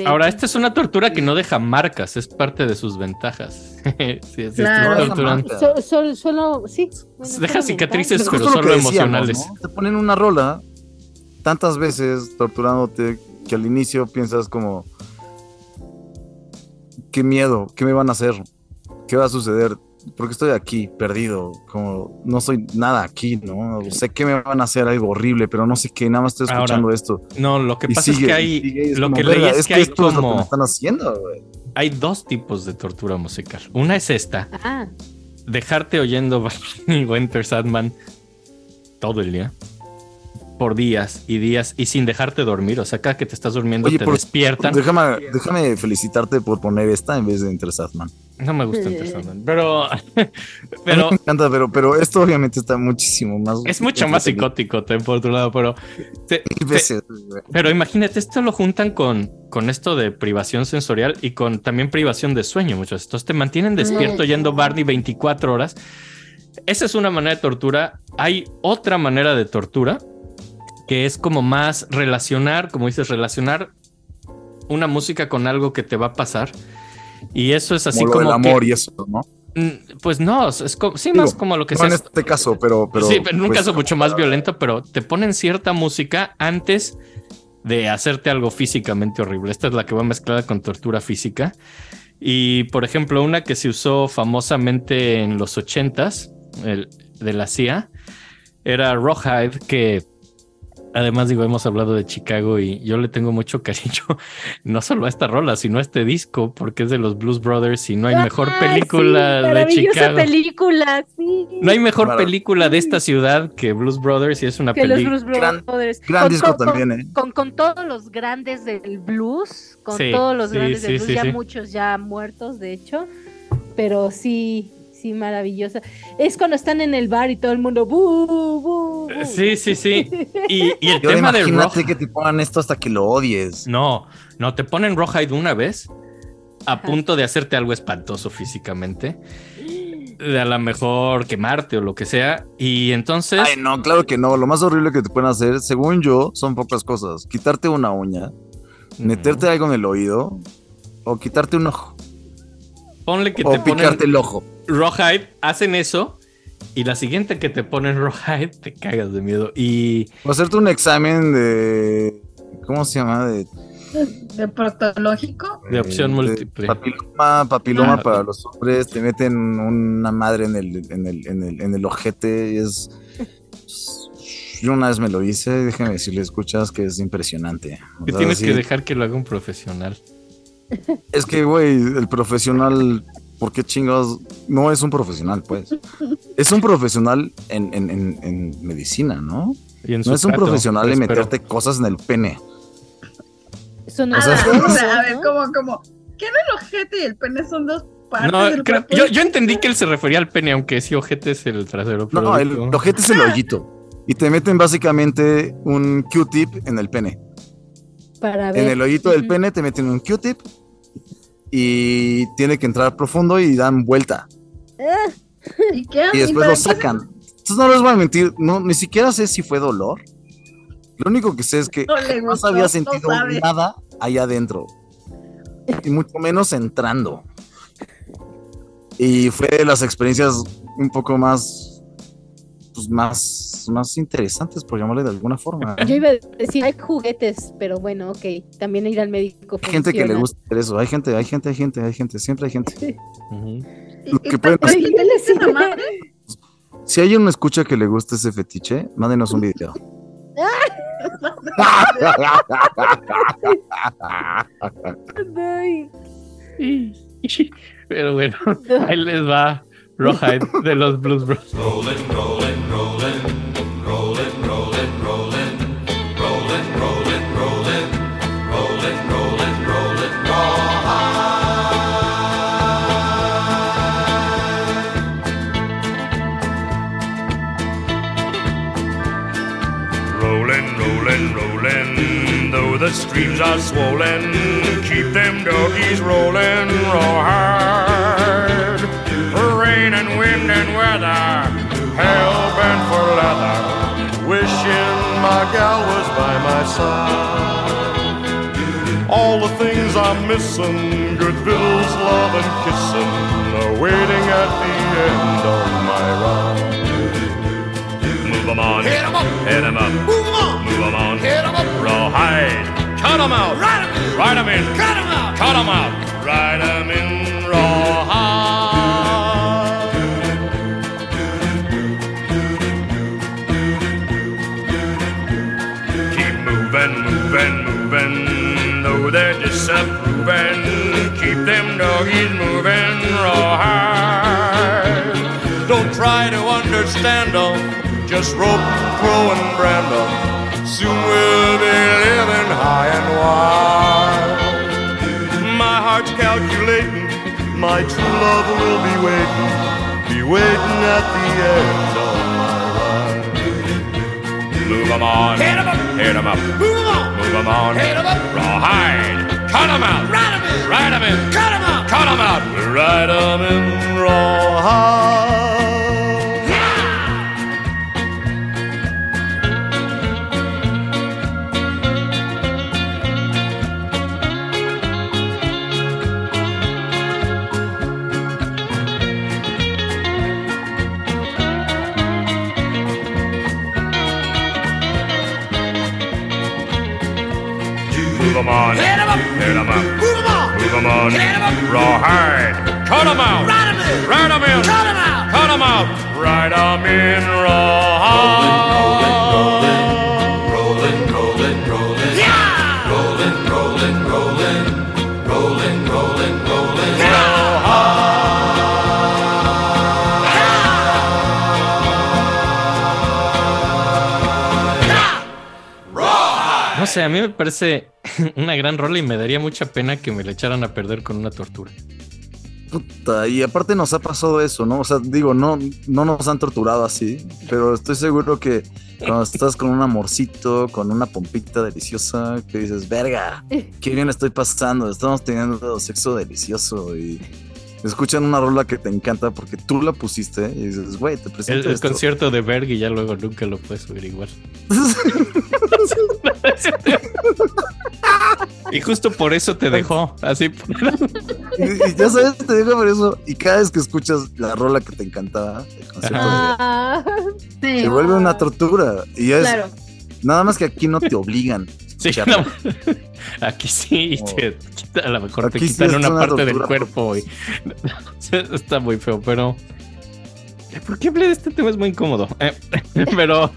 Ahora, esta es una tortura que no deja marcas, es parte de sus ventajas. sí, sí, Claro. So- so- solo, sí. bueno, Deja cicatrices, mental. pero solo decíamos, emocionales. ¿no? Te ponen una rola tantas veces torturándote que al inicio piensas como qué miedo, qué me van a hacer, qué va a suceder, porque estoy aquí perdido, como no soy nada aquí, ¿no? Sé que me van a hacer algo horrible, pero no sé qué, nada más estoy Ahora, escuchando esto. No, lo que Y pasa sigue, es que hay. es lo como, que leí "Verga, es que, que hay esto es lo que me como. están haciendo, güey. hay dos tipos de tortura musical. Una es esta, Ah, dejarte oyendo Barney Winter Sadman todo el día. Por días y días y sin dejarte dormir. O sea, cada que te estás durmiendo Oye, te por- despiertan. Déjame, déjame felicitarte por poner esta en vez de Enter Sandman. No me gusta Enter Sandman, pero, A pero mí me encanta, pero, pero esto obviamente está muchísimo más. es mucho más psicótico, ten por otro lado, pero te- Mil te- veces, güey. Pero imagínate, esto lo juntan con, con esto de privación sensorial y con también privación de sueño, muchos. Entonces te mantienen despierto yendo Barney 24 horas. Esa es una manera de tortura. Hay otra manera de tortura que es como más relacionar, como dices, relacionar una música con algo que te va a pasar. Y eso es así como, como. del amor que- y eso, ¿no? Mm, Pues no, es como, sí, Digo, más como lo que no sea. en este caso, pero. pero sí, pero en un pues, caso mucho más violento, pero te ponen cierta música antes de hacerte algo físicamente horrible. Esta es la que va mezclada con tortura física. Y por ejemplo, una que se usó famosamente en los ochentas el- de la CIA era Rawhide, que además digo, hemos hablado de Chicago y yo le tengo mucho cariño, no solo a esta rola, sino a este disco, porque es de los Blues Brothers y no hay mejor Ah, película sí, de maravillosa Chicago. película, sí. No hay mejor Claro. película de esta ciudad que Blues Brothers y es una película. Blues Gran- Brothers. Gran Con disco to- también, ¿eh? Con, con todos los grandes del blues, con Sí, todos los sí, grandes sí, del blues, sí, ya sí. muchos ya muertos, de hecho, pero sí, maravillosa. Es cuando están en el bar y todo el mundo, "Bu, bu, bu". Sí, sí, sí. Y, y el tema de imagínate que te pongan esto hasta que lo odies. No, no, te ponen Rawhide una vez a Ajá. punto de hacerte algo espantoso físicamente. De a lo mejor quemarte o lo que sea. Y entonces. Ay, no, claro que no. Lo más horrible que te pueden hacer, según yo, son pocas cosas. Quitarte una uña, meterte algo en el oído, o quitarte un ojo, Ponle que o te ponen picarte el ojo. Rawhide, hacen eso. Y la siguiente que te ponen Rawhide, te cagas de miedo. Y O hacerte un examen de. ¿Cómo se llama? De, De proctológico. de opción de múltiple. Papiloma, papiloma Ah. para los hombres. Te meten una madre en el, en el, en el, en el ojete. Y es. Yo una vez me lo hice, déjame decirle, escuchas que es impresionante. O Que tienes que dejar que lo haga un profesional. Es que, güey, el profesional, ¿por qué chingados? No es un profesional, pues. Es un profesional en, en- en- en medicina, ¿no? Y en No es un trato, profesional en espero. meterte cosas en el pene. Eso no es sea, bueno, o sea, a ver, ¿no? como, como, ¿qué no el ojete y el pene son dos partes No, del creo- yo, yo entendí que él se refería al pene, aunque sí, ojete es el trasero. pero No, el digo- ojete es el hoyito. Y te meten básicamente un Q-tip en el pene. Para ver. En el hoyito del pene te meten un Q-tip y tiene que entrar profundo y dan vuelta. ¿Y, qué? y después lo qué? sacan. Entonces no les voy a mentir, no, ni siquiera sé si fue dolor. Lo único que sé es que No jamás gustó, había sentido nada allá adentro. Y mucho menos entrando. Y fue de las experiencias un poco más, pues más, más interesantes, por llamarle de alguna forma. Yo iba a decir, hay juguetes, pero bueno, ok. También ir al médico. Hay gente que le gusta hacer eso. Hay gente, hay gente, hay gente, hay gente, siempre hay gente. Ujú. ¿Y- lo que pueden hacer- madre? Si hay una escucha que le gusta ese fetiche, mándenos un video. Ay, Pero bueno, ahí les va Rawhide de los Blues Bros. Rolling, rolling, rolling, the streams are swollen, keep them doggies rolling raw hard. Rain and weather, hell bent for leather, wishing my gal was by my side. All the things I'm missing, good victuals, love and kissing, are waiting at the end of my ride. Move 'em on, hit 'em up, hit 'em up, move 'em on, move 'em on, hit 'em up, rawhide, cut 'em out, ride 'em in, ride 'em in, cut 'em out, cut 'em out, ride 'em in. Rawhide. They're disapproving. Keep them doggies moving rawhide. Don't try to understand them, just rope, throw, and brand them. Soon we'll be living high and wide. My heart's calculating, my true love will be waiting, be waiting at the end of my ride. Move on, hit 'em up, hit 'em up, move 'em on, move 'em on, hit 'em up, rawhide, cut 'em out, ride 'em in, ride 'em in, cut 'em out, cut 'em out, ride 'em in rawhide. Move 'em on. Hit 'em up. Hit 'em up. Move 'em on. Move 'em on. Hit 'em up. Rawhide. Cut 'em out. Ride 'em in. Ride 'em in. Cut 'em out. Cut 'em out. Ride 'em in rawhide. Rolling, rolling, rolling. Yeah. Rolling, rolling, rolling. Rolling, rolling, rolling. No sé, a mí me parece una gran rola y me daría mucha pena que me la echaran a perder con una tortura. Puta, y aparte nos ha pasado eso, ¿no? O sea, digo, no, no nos han torturado así, pero estoy seguro que cuando estás con un amorcito, con una pompita deliciosa, que dices, verga, qué bien estoy pasando, estamos teniendo sexo delicioso y escuchan una rola que te encanta porque tú la pusiste y dices, güey, te El, presento el esto". concierto de Berg y ya luego nunca lo puedes subir igual. y justo por eso te dejó. Así. Y, y ya sabes, te digo por eso. Y cada vez que escuchas la rola que te encantaba, el concierto de- Ah, Sí, se vuelve una tortura. Y es claro. Nada más que aquí no te obligan. Sí, no. Aquí sí, te quita- a lo mejor te Aquí quitan una una parte del cuerpo. Y... Está muy feo, pero. ¿Por qué hablé de este tema? Es muy incómodo. Eh, pero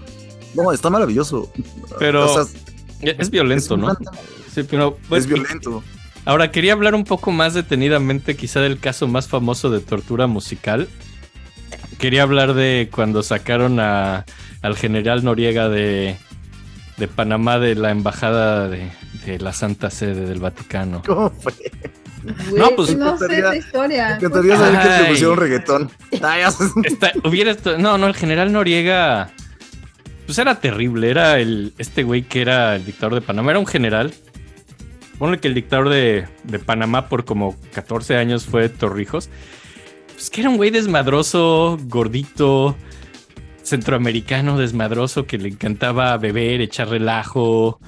No, está maravilloso. Pero- O sea, es violento, es ¿no? Sí, pero. es violento. Ahora, quería hablar un poco más detenidamente, quizá del caso más famoso de tortura musical. Quería hablar de cuando sacaron a, al general Noriega de, de Panamá de la embajada de, de la Santa Sede del Vaticano. ¿Cómo fue? No, pues- no sé esa historia. Me encantaría saber que te pusieron reggaetón. Ah. Está- hubiera esto- no, no, el general Noriega, pues era terrible. Era el, este güey que era el dictador de Panamá, era un general. Ponle que el dictador de, de Panamá por como 14 años fue Torrijos. Pues que era un güey desmadroso, gordito, centroamericano desmadroso que le encantaba beber, echar relajo,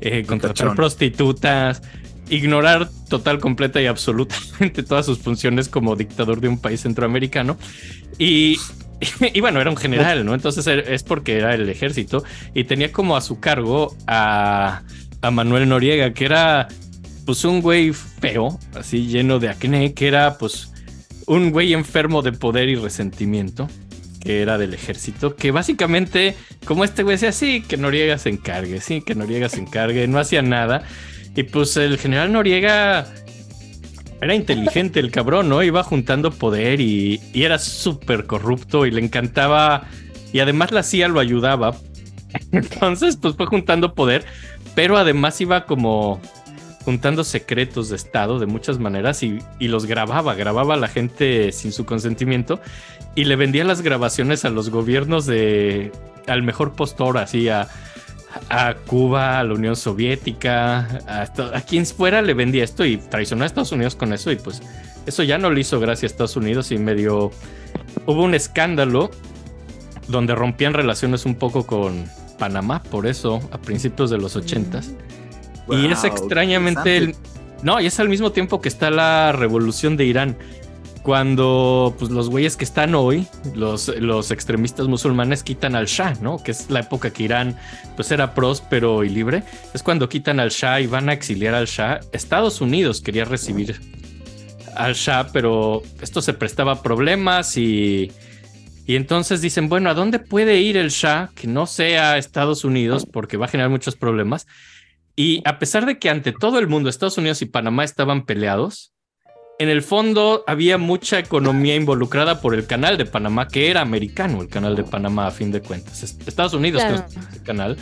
eh, contratar prostitutas, ignorar total, completa y absolutamente todas sus funciones como dictador de un país centroamericano. Y, y bueno, era un general, ¿no? Entonces er- es porque era el ejército y tenía como a su cargo a, a Manuel Noriega, que era pues un güey feo, así lleno de acné, que era pues un güey enfermo de poder y resentimiento, que era del ejército, que básicamente, como este güey decía, sí, que Noriega se encargue, sí, que Noriega se encargue, no hacía nada. Y pues el general Noriega era inteligente el cabrón, ¿no? Iba juntando poder y, y era súper corrupto y le encantaba. Y además la CIA lo ayudaba. Entonces, pues fue juntando poder, pero además iba como juntando secretos de Estado de muchas maneras y, los grababa, grababa a la gente sin su consentimiento y le vendía las grabaciones a los gobiernos de al mejor postor, así a, Cuba, a la Unión Soviética, a, a quien fuera le vendía esto y traicionó a Estados Unidos con eso y pues eso ya no lo hizo gracias a Estados Unidos y medio hubo un escándalo donde rompían relaciones un poco con Panamá, por eso a principios de los ochentas. Y es extrañamente el, no, y es al mismo tiempo que está la revolución de Irán. Cuando pues, los güeyes que están hoy, los, los extremistas musulmanes, quitan al Shah, ¿no? Que es la época que Irán pues, era próspero y libre. Es cuando quitan al Shah y van a exiliar al Shah. Estados Unidos quería recibir al Shah, pero esto se prestaba a problemas y, y entonces dicen, bueno, ¿a dónde puede ir el Shah que no sea Estados Unidos? Porque va a generar muchos problemas. Y a pesar de que ante todo el mundo Estados Unidos y Panamá estaban peleados, en el fondo había mucha economía involucrada por el canal de Panamá, que era americano el canal de Panamá a fin de cuentas. Es- Estados Unidos Claro. ese canal.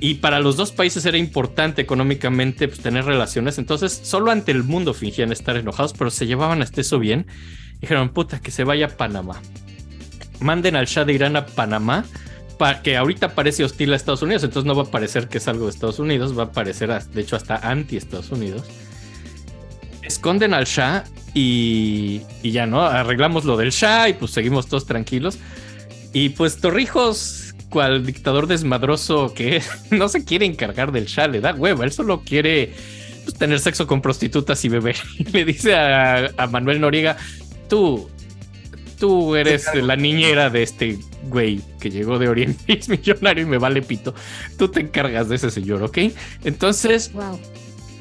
Y para los dos países era importante económicamente pues, tener relaciones. Entonces, solo ante el mundo fingían estar enojados, pero se llevaban hasta eso bien. Dijeron, puta, que se vaya a Panamá. Manden al Shah de Irán a Panamá, que ahorita parece hostil a Estados Unidos. Entonces no va a parecer que es algo de Estados Unidos, va a parecer, de hecho, hasta anti-Estados Unidos. Esconden al Shah y, y ya, ¿no? Arreglamos lo del Shah y pues seguimos todos tranquilos. Y pues Torrijos, cual dictador desmadroso que no se quiere encargar del Shah, le da hueva, él solo quiere pues, tener sexo con prostitutas y beber. Y le dice a, a Manuel Noriega, tú, tú eres la niñera de este güey que llegó de Oriente y es millonario y me vale pito. Tú te encargas de ese señor, ¿ok? Entonces, Wow.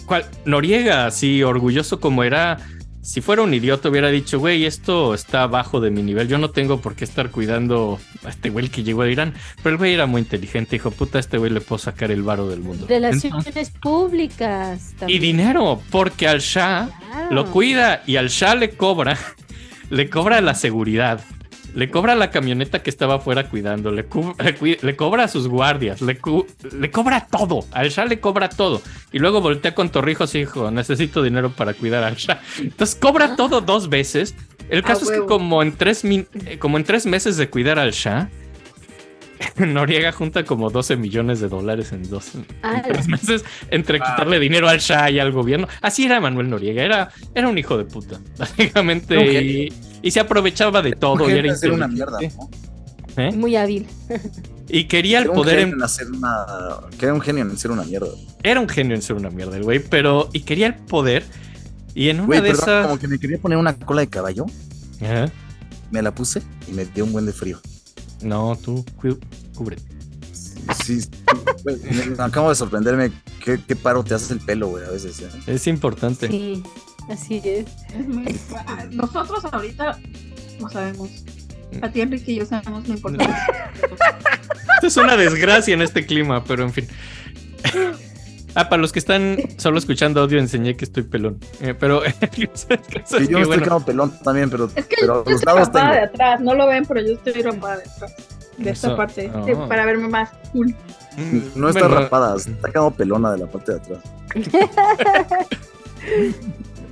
cual- Noriega, así orgulloso como era, si fuera un idiota hubiera dicho, güey, esto está abajo de mi nivel, yo no tengo por qué estar cuidando a este güey que llegó de Irán. Pero el güey era muy inteligente, dijo, puta, a este güey le puedo sacar el varo del mundo. Relaciones públicas. y dinero, porque al Shah Claro. lo cuida y al Shah le cobra, le cobra la seguridad, le cobra la camioneta que estaba afuera cuidando, le, cobra a sus guardias, le, cobra todo, al Shah le cobra todo. Y luego voltea con Torrijos y dijo, necesito dinero para cuidar al Shah. Entonces cobra todo dos veces. El caso es que como en, tres como en tres meses de cuidar al Shah, Noriega junta como 12 millones de dólares en dos en Ah, tres meses entre quitarle dinero al Shah y al gobierno. Así era Manuel Noriega, era, era un hijo de puta, básicamente. Y, se aprovechaba de todo y era hacer una mierda, ¿no? ¿eh? Muy hábil. Y quería el poder en- en hacer una. Que era un genio en hacer una mierda. Era un genio en ser una mierda el güey, pero... Y quería el poder. Y en una Güey, de perdón, esas... como que me quería poner una cola de caballo. Ajá. Me la puse y me dio un buen de frío. No, tú cúbrete. Sí, sí, me- acabo de sorprenderme qué, qué paro te hace el pelo, güey, a veces. ¿eh? Es importante. Sí, así es. Es muy- Nosotros ahorita no sabemos. A ti, Enrique y yo sabemos lo importante. Esto es una desgracia en este clima, pero en fin. Ah, para los que están solo escuchando audio, enseñé que estoy pelón. Eh, pero el caso es que, Sí, yo me estoy quedando pelón también, pero, Es que pero yo los estoy lados rampada de atrás, no lo ven, pero yo estoy rampada de atrás. De esta parte, oh. sí, para verme más cool. No está Bueno, rapada, está quedando pelona de la parte de atrás.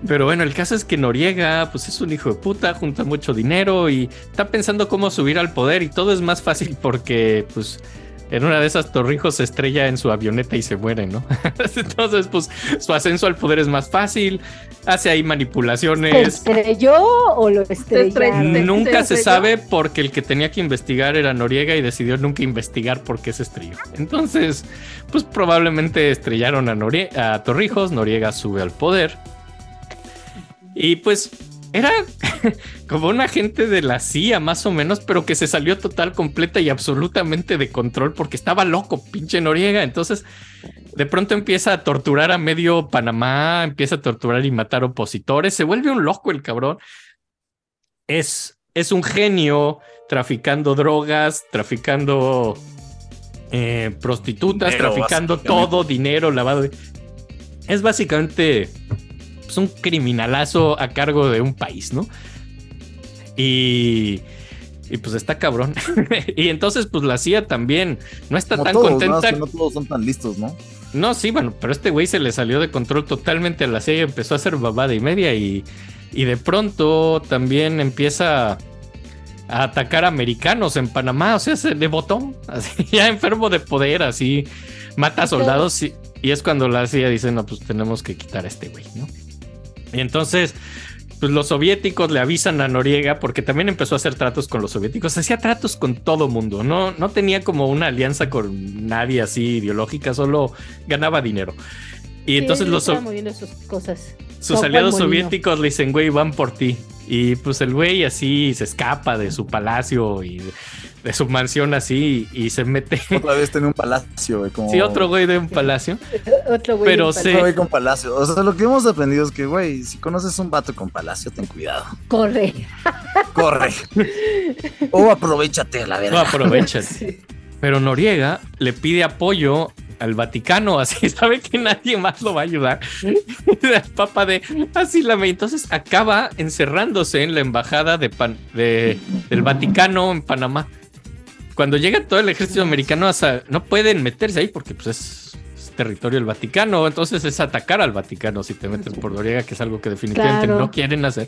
Pero bueno, el caso es que Noriega, pues es un hijo de puta, junta mucho dinero y está pensando cómo subir al poder y todo es más fácil porque, pues, en una de esas Torrijos se estrella en su avioneta y se muere, ¿no? Entonces, pues, su ascenso al poder es más fácil, hace ahí ¿Se manipulaciones. estrelló o lo estrellaron? estrelló. Nunca se sabe porque el que tenía que investigar era Noriega y decidió nunca investigar por qué se estrelló. Entonces, pues probablemente estrellaron a, Norie- a Torrijos, Noriega sube al poder. Y pues era como un agente de la CIA más o menos, pero que se salió total, completa y absolutamente de control porque estaba loco, pinche Noriega. Entonces, de pronto empieza a torturar a medio Panamá, empieza a torturar y matar opositores, se vuelve un loco el cabrón. Es, es un genio traficando drogas, traficando eh, prostitutas, Dinero, traficando todo, dinero, lavado. Es básicamente pues, un criminalazo a cargo de un país, ¿no? Y, y pues está cabrón. y entonces, pues la CIA también no está Como tan todos, contenta. ¿no? Todos son tan listos, ¿no? No, sí, bueno, pero este güey se le salió de control totalmente a la CIA y empezó a hacer babada y media y, y de pronto también empieza a atacar a americanos en Panamá, o sea, se de botón, así, ya enfermo de poder, así, mata a soldados y, y es cuando la CIA dice, no, pues tenemos que quitar a este güey, ¿no? Y entonces, pues los soviéticos le avisan a Noriega porque también empezó a hacer tratos con los soviéticos, hacía tratos con todo mundo, no, no tenía como una alianza con nadie así ideológica, solo ganaba dinero. Y Sí, entonces los, so- sus cosas. sus aliados soviéticos le dicen, güey, van por ti. Y pues el güey así se escapa de su palacio y de, su mansión así y se mete. Otra vez tenía un palacio, güey. Como... Sí, otro güey de un palacio. Otro güey. Pero sí. Otro güey con palacio. O sea, lo que hemos aprendido es que, güey, si conoces un vato con palacio, ten cuidado. Corre. Corre. o aprovechate, la verdad. aprovechas. Pero Noriega le pide apoyo al Vaticano, así sabe que nadie más lo va a ayudar. el Papa de así la ve. Entonces acaba encerrándose en la embajada de Pan- de- del Vaticano en Panamá. Cuando llega todo el ejército americano, o sea, no pueden meterse ahí porque pues es, es territorio del Vaticano. Entonces es atacar al Vaticano si te metes por Noriega, que es algo que definitivamente Claro. no quieren hacer.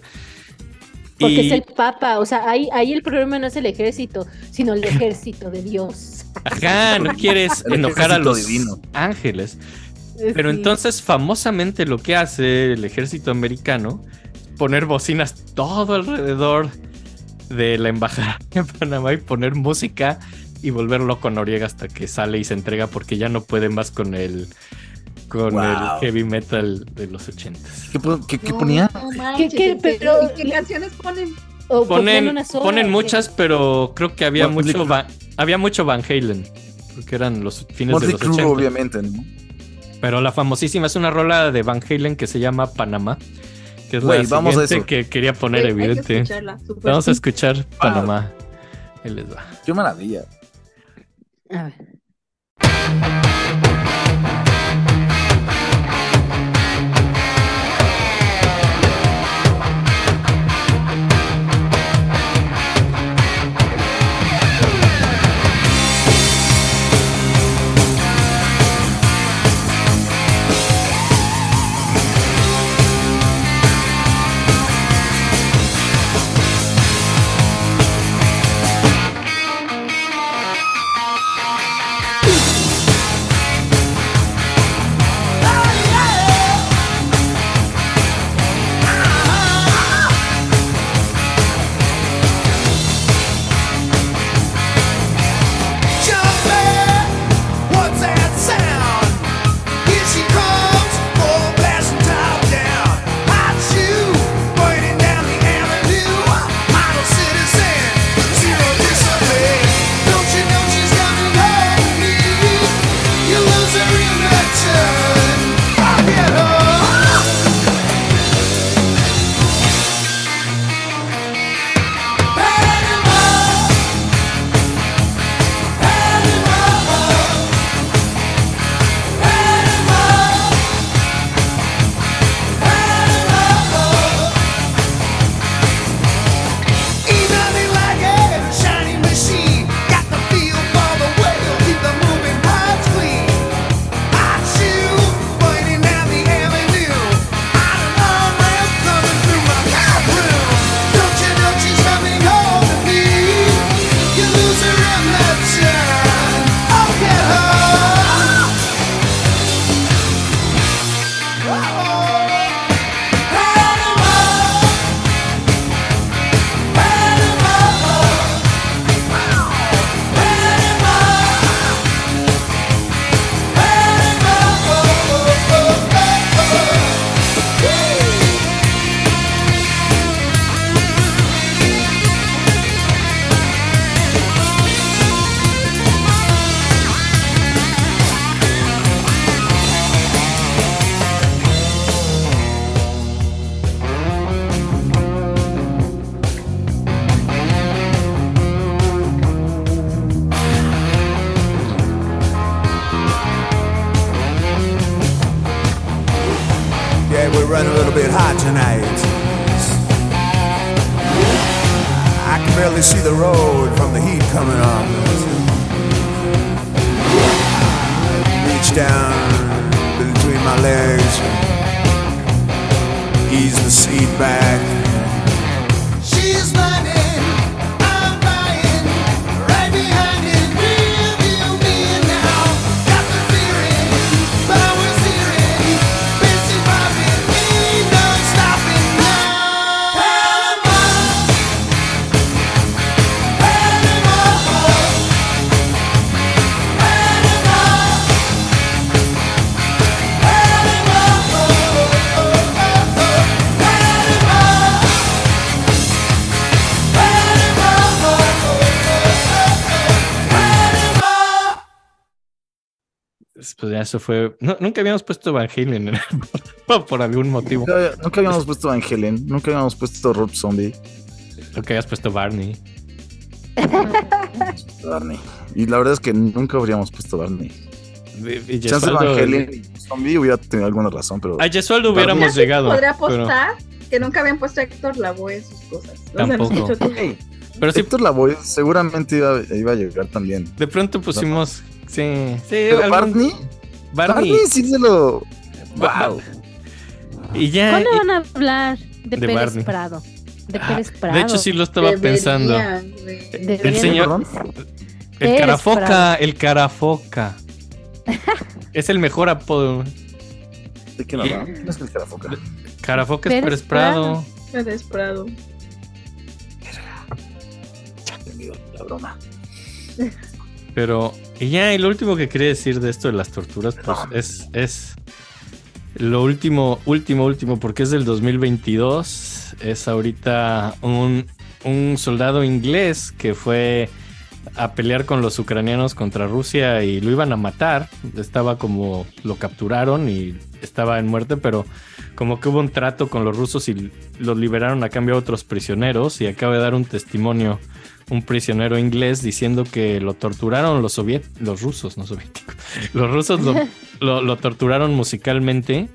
Porque Y- es el Papa, o sea, ahí, ahí el problema no es el ejército, sino el ejército de Dios. Ajá, no quieres enojar a los divino. ángeles. Pero Sí. entonces, famosamente, lo que hace el ejército americano es poner bocinas todo alrededor de la embajada en Panamá y poner música y volver loco a Noriega hasta que sale y se entrega porque ya no puede más con el con Wow. el heavy metal de los ochentas. ¿Qué, qué- ponía? No manches, ¿Qué- qué? ¿en serio? Pero- ¿Y qué canciones ponen? O Ponen, sola, ponen muchas, pero creo que había mucho Crue. Va- había mucho Van Halen. Porque eran los fines de los Crue, 80. obviamente, ¿no? Pero la famosísima es una rola de Van Halen que se llama Panamá. Que es Güey, la vamos a eso. que quería poner que evidente. Vamos a escuchar Panamá. Ahí les va. Qué maravilla. A ver. Ya eso fue. no, nunca habíamos puesto Van Halen en el programa por algún motivo. Nunca, nunca habíamos puesto Van Halen, nunca habíamos puesto Rob Zombie. Nunca habías puesto Barney. Barney. Y la verdad es que nunca habríamos puesto Barney. Y- y Chance Yesualdo- Evangelion y zombie hubiera tenido alguna razón, pero A Yesualdo hubiéramos llegado. Podría pero, apostar que nunca habían puesto a Héctor Lavoe en sus cosas. Tampoco. pero sí, Héctor Lavoe seguramente iba, iba a llegar también. de pronto pusimos. Sí, sí. Pero algún- Barney, Barney. Barney sí se lo. Wow. Y ya. ¿Cuándo van a hablar de, De Pérez Barney. Prado? De Ah, Pérez Prado. de hecho, sí lo estaba pensando. Deberían, güey. El señor. ¿Perdón? El carafoca, Prado. el carafoca. es el mejor apodo. ¿De qué hablamos? ¿Quién es el carafoca? Carafoca es Pérez Pérez Prado. Pérez Prado. Ya entendido la broma. Pero, y ya, y lo último que quería decir de esto de las torturas, pues No. es, es lo último, último, último, porque es del 2022. Es ahorita un, un soldado inglés que fue a pelear con los ucranianos contra Rusia y lo iban a matar. Estaba como, lo capturaron y estaba en muerte, pero como que hubo un trato con los rusos y los liberaron a cambio de otros prisioneros y acaba de dar un testimonio un prisionero inglés diciendo que lo torturaron los soviet los rusos, no soviéticos. Los rusos lo, lo- lo torturaron musicalmente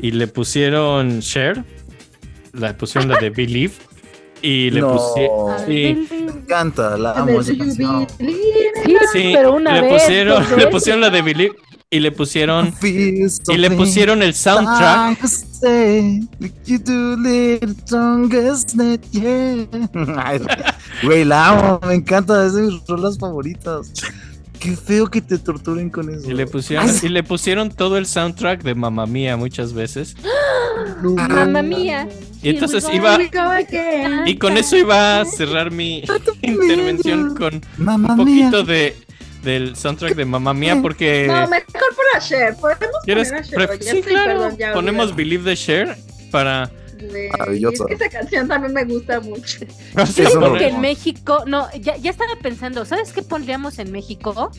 y le pusieron Share, le pusieron la de Believe y le No. pusieron sí, Me encanta, la amo esa canción. Sí, pero una le vez, pusieron le pusieron la de Believe y le pusieron y le pusieron el soundtrack. Güey, la amo, me encanta, es de mis rolas favoritas. Qué feo que te torturen con eso. y le pusieron y le pusieron todo el soundtrack de Mamma Mía muchas veces. Mamma mía. y entonces iba y con eso iba a cerrar mi intervención con un poquito de del soundtrack de Mamma Mía porque No, mejor por la Cher. Podemos ¿quieres poner a Cher. pref- Ya sí claro ponemos. Believe the Share para Güey, Maravilloso. Es que esa canción también me gusta mucho. Creo no- que en México, no, ya, ya estaba pensando, ¿sabes qué pondríamos en México?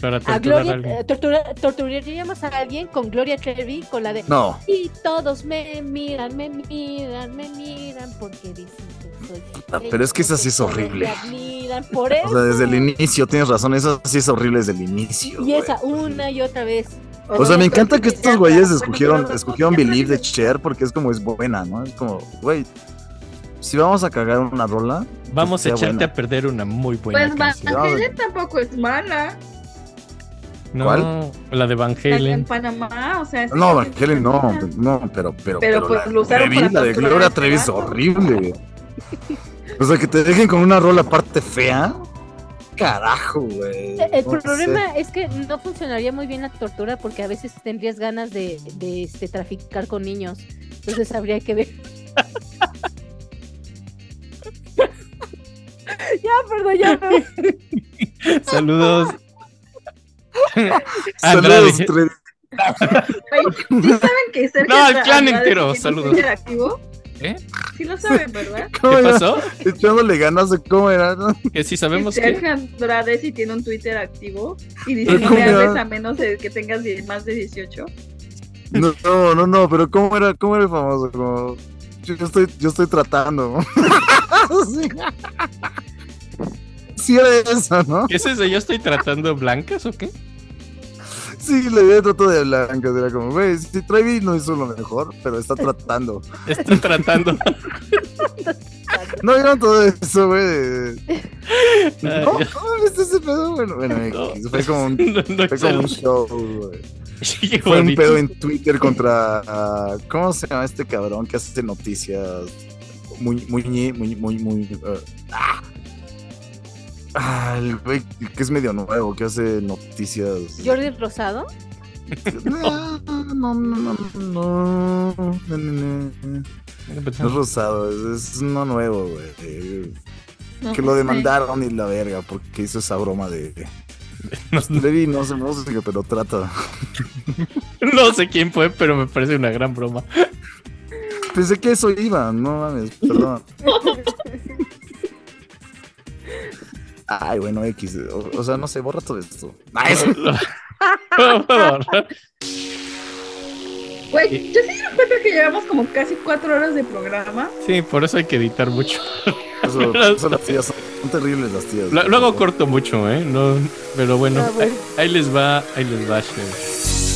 para torturar a Gloria, alguien. eh, tortura- torturaríamos a alguien con Gloria Trevi con la de No, y todos me miran, me miran, me miran porque dicen que soy. Ah, pero es que esa sí es horrible. Por eso. o sea, desde el inicio, tienes razón, esa sí es horrible desde el inicio. y güey. esa una y otra vez. O sea, me encanta que estos güeyes escogieron, escogieron Believe de Cher porque es como es buena, ¿no? Es como, güey, si vamos a cagar una rola, vamos a echarte buena. a perder una muy buena Pues Van canción. Halen tampoco es mala. no ¿Cuál? la de Van La en Panamá, o sea. No, canción Van Halen no, no, pero, pero, Pero, pues, la, lo usaron Trevi, para la de Gloria Trevi es horrible. O sea, que te dejen con una rola aparte fea. Carajo, güey. Eh, El No sé. problema es que no funcionaría muy bien la tortura porque a veces tendrías ganas de, de, este, traficar con niños. Entonces habría que ver. ya, perdón, ya no. saludos Saludos, Andrade. Trevi. Güey, ¿Sí saben que Sergio No, al Andrade clan entero, saludos. Twitter activo? ¿Eh? Sí lo saben, ¿verdad? ¿Cómo ¿Qué era? pasó? Echándole ganas de cómo era, ¿no? Que si sabemos que que Sergio Andrade sí tiene un Twitter activo y dice que a menos de que tengas más de 18. No, no, no, no, pero ¿cómo era, cómo era el famoso? Como, yo, yo estoy, yo estoy tratando. sí. Sí era eso, ¿no? ¿Qué es eso? ¿Yo estoy tratando blancas o qué? Sí, le había tratado de blanca, era como, güey, si Trevi no hizo lo mejor, pero está tratando. Estoy tratando. No vieron todo eso, güey. de- ¿Cómo, ya. ¿Cómo viste ese pedo? Bueno, bueno, No. X, fue como un, No, no fue sé. como un show, güey. Fue un pedo en Twitter contra. ¿Cómo se llama este cabrón que hace noticias? Muy, muy, muy, muy, muy. muy, ah. Ah, el güey que es medio nuevo, que hace noticias. Jordi Rosado. No, no, no, no, no, no, no, no. No es rosado, es, es uno nuevo, güey. No Que lo sé. demandaron y la verga porque hizo esa broma de. Levi no sé música, pero trata. No sé quién fue, pero me parece una gran broma. Pensé que eso iba, no mames, perdón. Ay, bueno, X. O, o sea, no sé, borra todo esto. Ay, eso- Güey, yo sí me cuenta que llevamos como casi cuatro horas de programa. Sí, por eso hay que editar mucho. Eso, eso las tías son, son terribles las tías. Lu- Luego corto mucho, ¿eh? No, pero bueno, Ah, bueno. Ahí, ahí les va, ahí les va, Cher.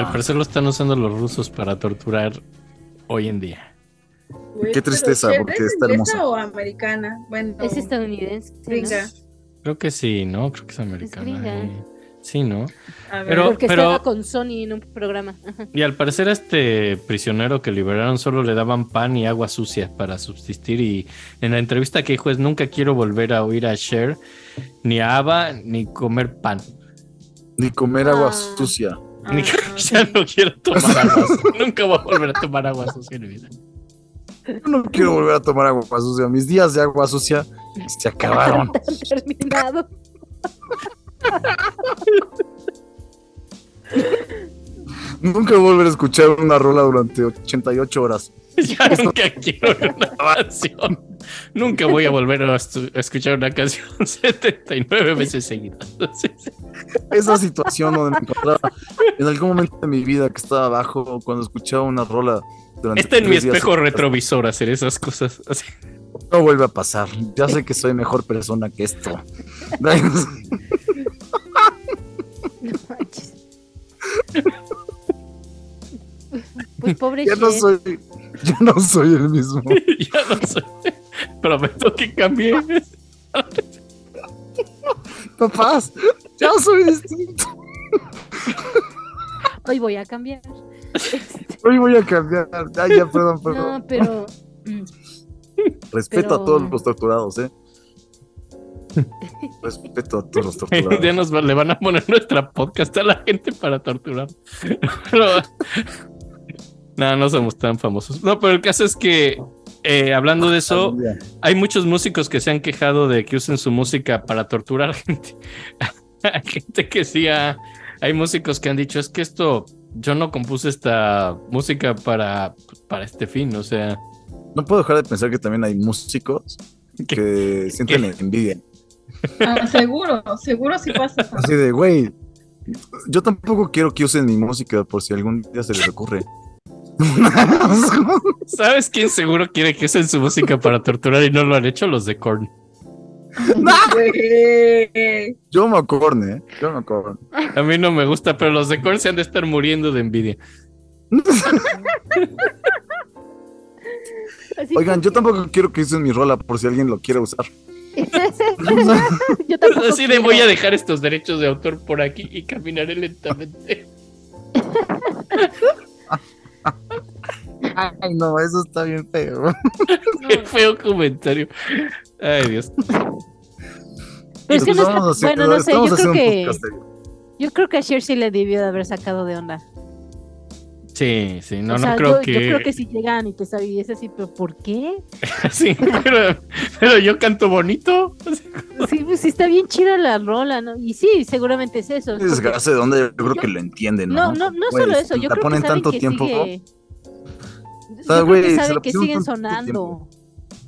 Al parecer lo están usando los rusos para torturar hoy en día. Güey, Qué tristeza, porque ¿es está hermosa. o americana? Bueno, Es estadounidense. Creo que sí, ¿no? Creo que es americana. gringa. eh. Sí, ¿no? A ver. Pero- Porque pero- estaba con Sony en un programa. Y al parecer a este prisionero que liberaron solo le daban pan y agua sucia para subsistir y en la entrevista que dijo es nunca quiero volver a oír a Cher, ni a Ava, ni comer pan. Ni comer agua Ah. sucia. Ni que- ya no quiero tomar agua. sucia. nunca voy a volver a tomar agua sucia en mi vida. Yo no quiero volver a tomar agua sucia. Mis días de agua sucia se acabaron. Terminado. Nunca voy a volver a escuchar una rola durante 88 horas. Ya nunca quiero una canción. Nunca voy a volver a, escuchar una canción 79 veces seguidas. Esa situación donde me encontraba en algún momento de mi vida que estaba abajo cuando escuchaba una rola durante Está en mi días espejo retrovisor hacer esas cosas. Así. No vuelve a pasar. Ya sé que soy mejor persona que esto. No manches. Pues pobre Ya no soy, ya no soy el mismo. ya no sé. Prometo que cambié. Papás, ya soy distinto. Hoy voy a cambiar. Hoy voy a cambiar. Ay, ya, perdón, perdón. No, pero. mm, Respeto pero- a todos los torturados, ¿eh? Respeto a todos los torturados. ya nos va- le van a poner nuestra podcast a la gente para torturar. Pero- no, no somos tan famosos. No, pero el caso es que, eh, hablando de eso, hay muchos músicos que se han quejado de que usen su música para torturar gente. Hay gente que sí ha- Hay músicos que han dicho, es que esto, yo no compuse esta música para, para este fin, o sea, No puedo dejar de pensar que también hay músicos que sienten envidia. Ah, seguro, seguro sí pasa. Así de, güey, yo tampoco quiero que usen mi música por si algún día se les ocurre. ¿sabes quién seguro quiere que usen su música para torturar y no lo han hecho? Los de Korn. Yo me acorne, ¿eh? Yo me acorne. A mí no me gusta, pero los de Korn se han de estar muriendo de envidia. así Oigan, yo tampoco quiero que usen mi rola por si alguien lo quiere usar. yo tampoco. Así de voy a dejar estos derechos de autor por aquí y caminaré lentamente. Ay, no, eso está bien feo. Qué feo comentario. Ay, Dios. Pero es que no está- haciendo- bueno, no sé, yo creo que podcast serio. yo creo que a Cher sí le debió de haber sacado de onda. Sí, sí, no, o no sea, creo yo, que. yo creo que si llegan y te sabías así, pero ¿por qué? Sí, pero, pero yo canto bonito. Sí, pues sí está bien chida la rola, ¿no? Y sí, seguramente es eso. Es desgracia de donde yo creo Yo- que lo entienden, No, ¿no? no, no solo eso, yo la creo ponen que saben tanto que tiempo. sigue... Yo creo güey, que saben que siguen sonando.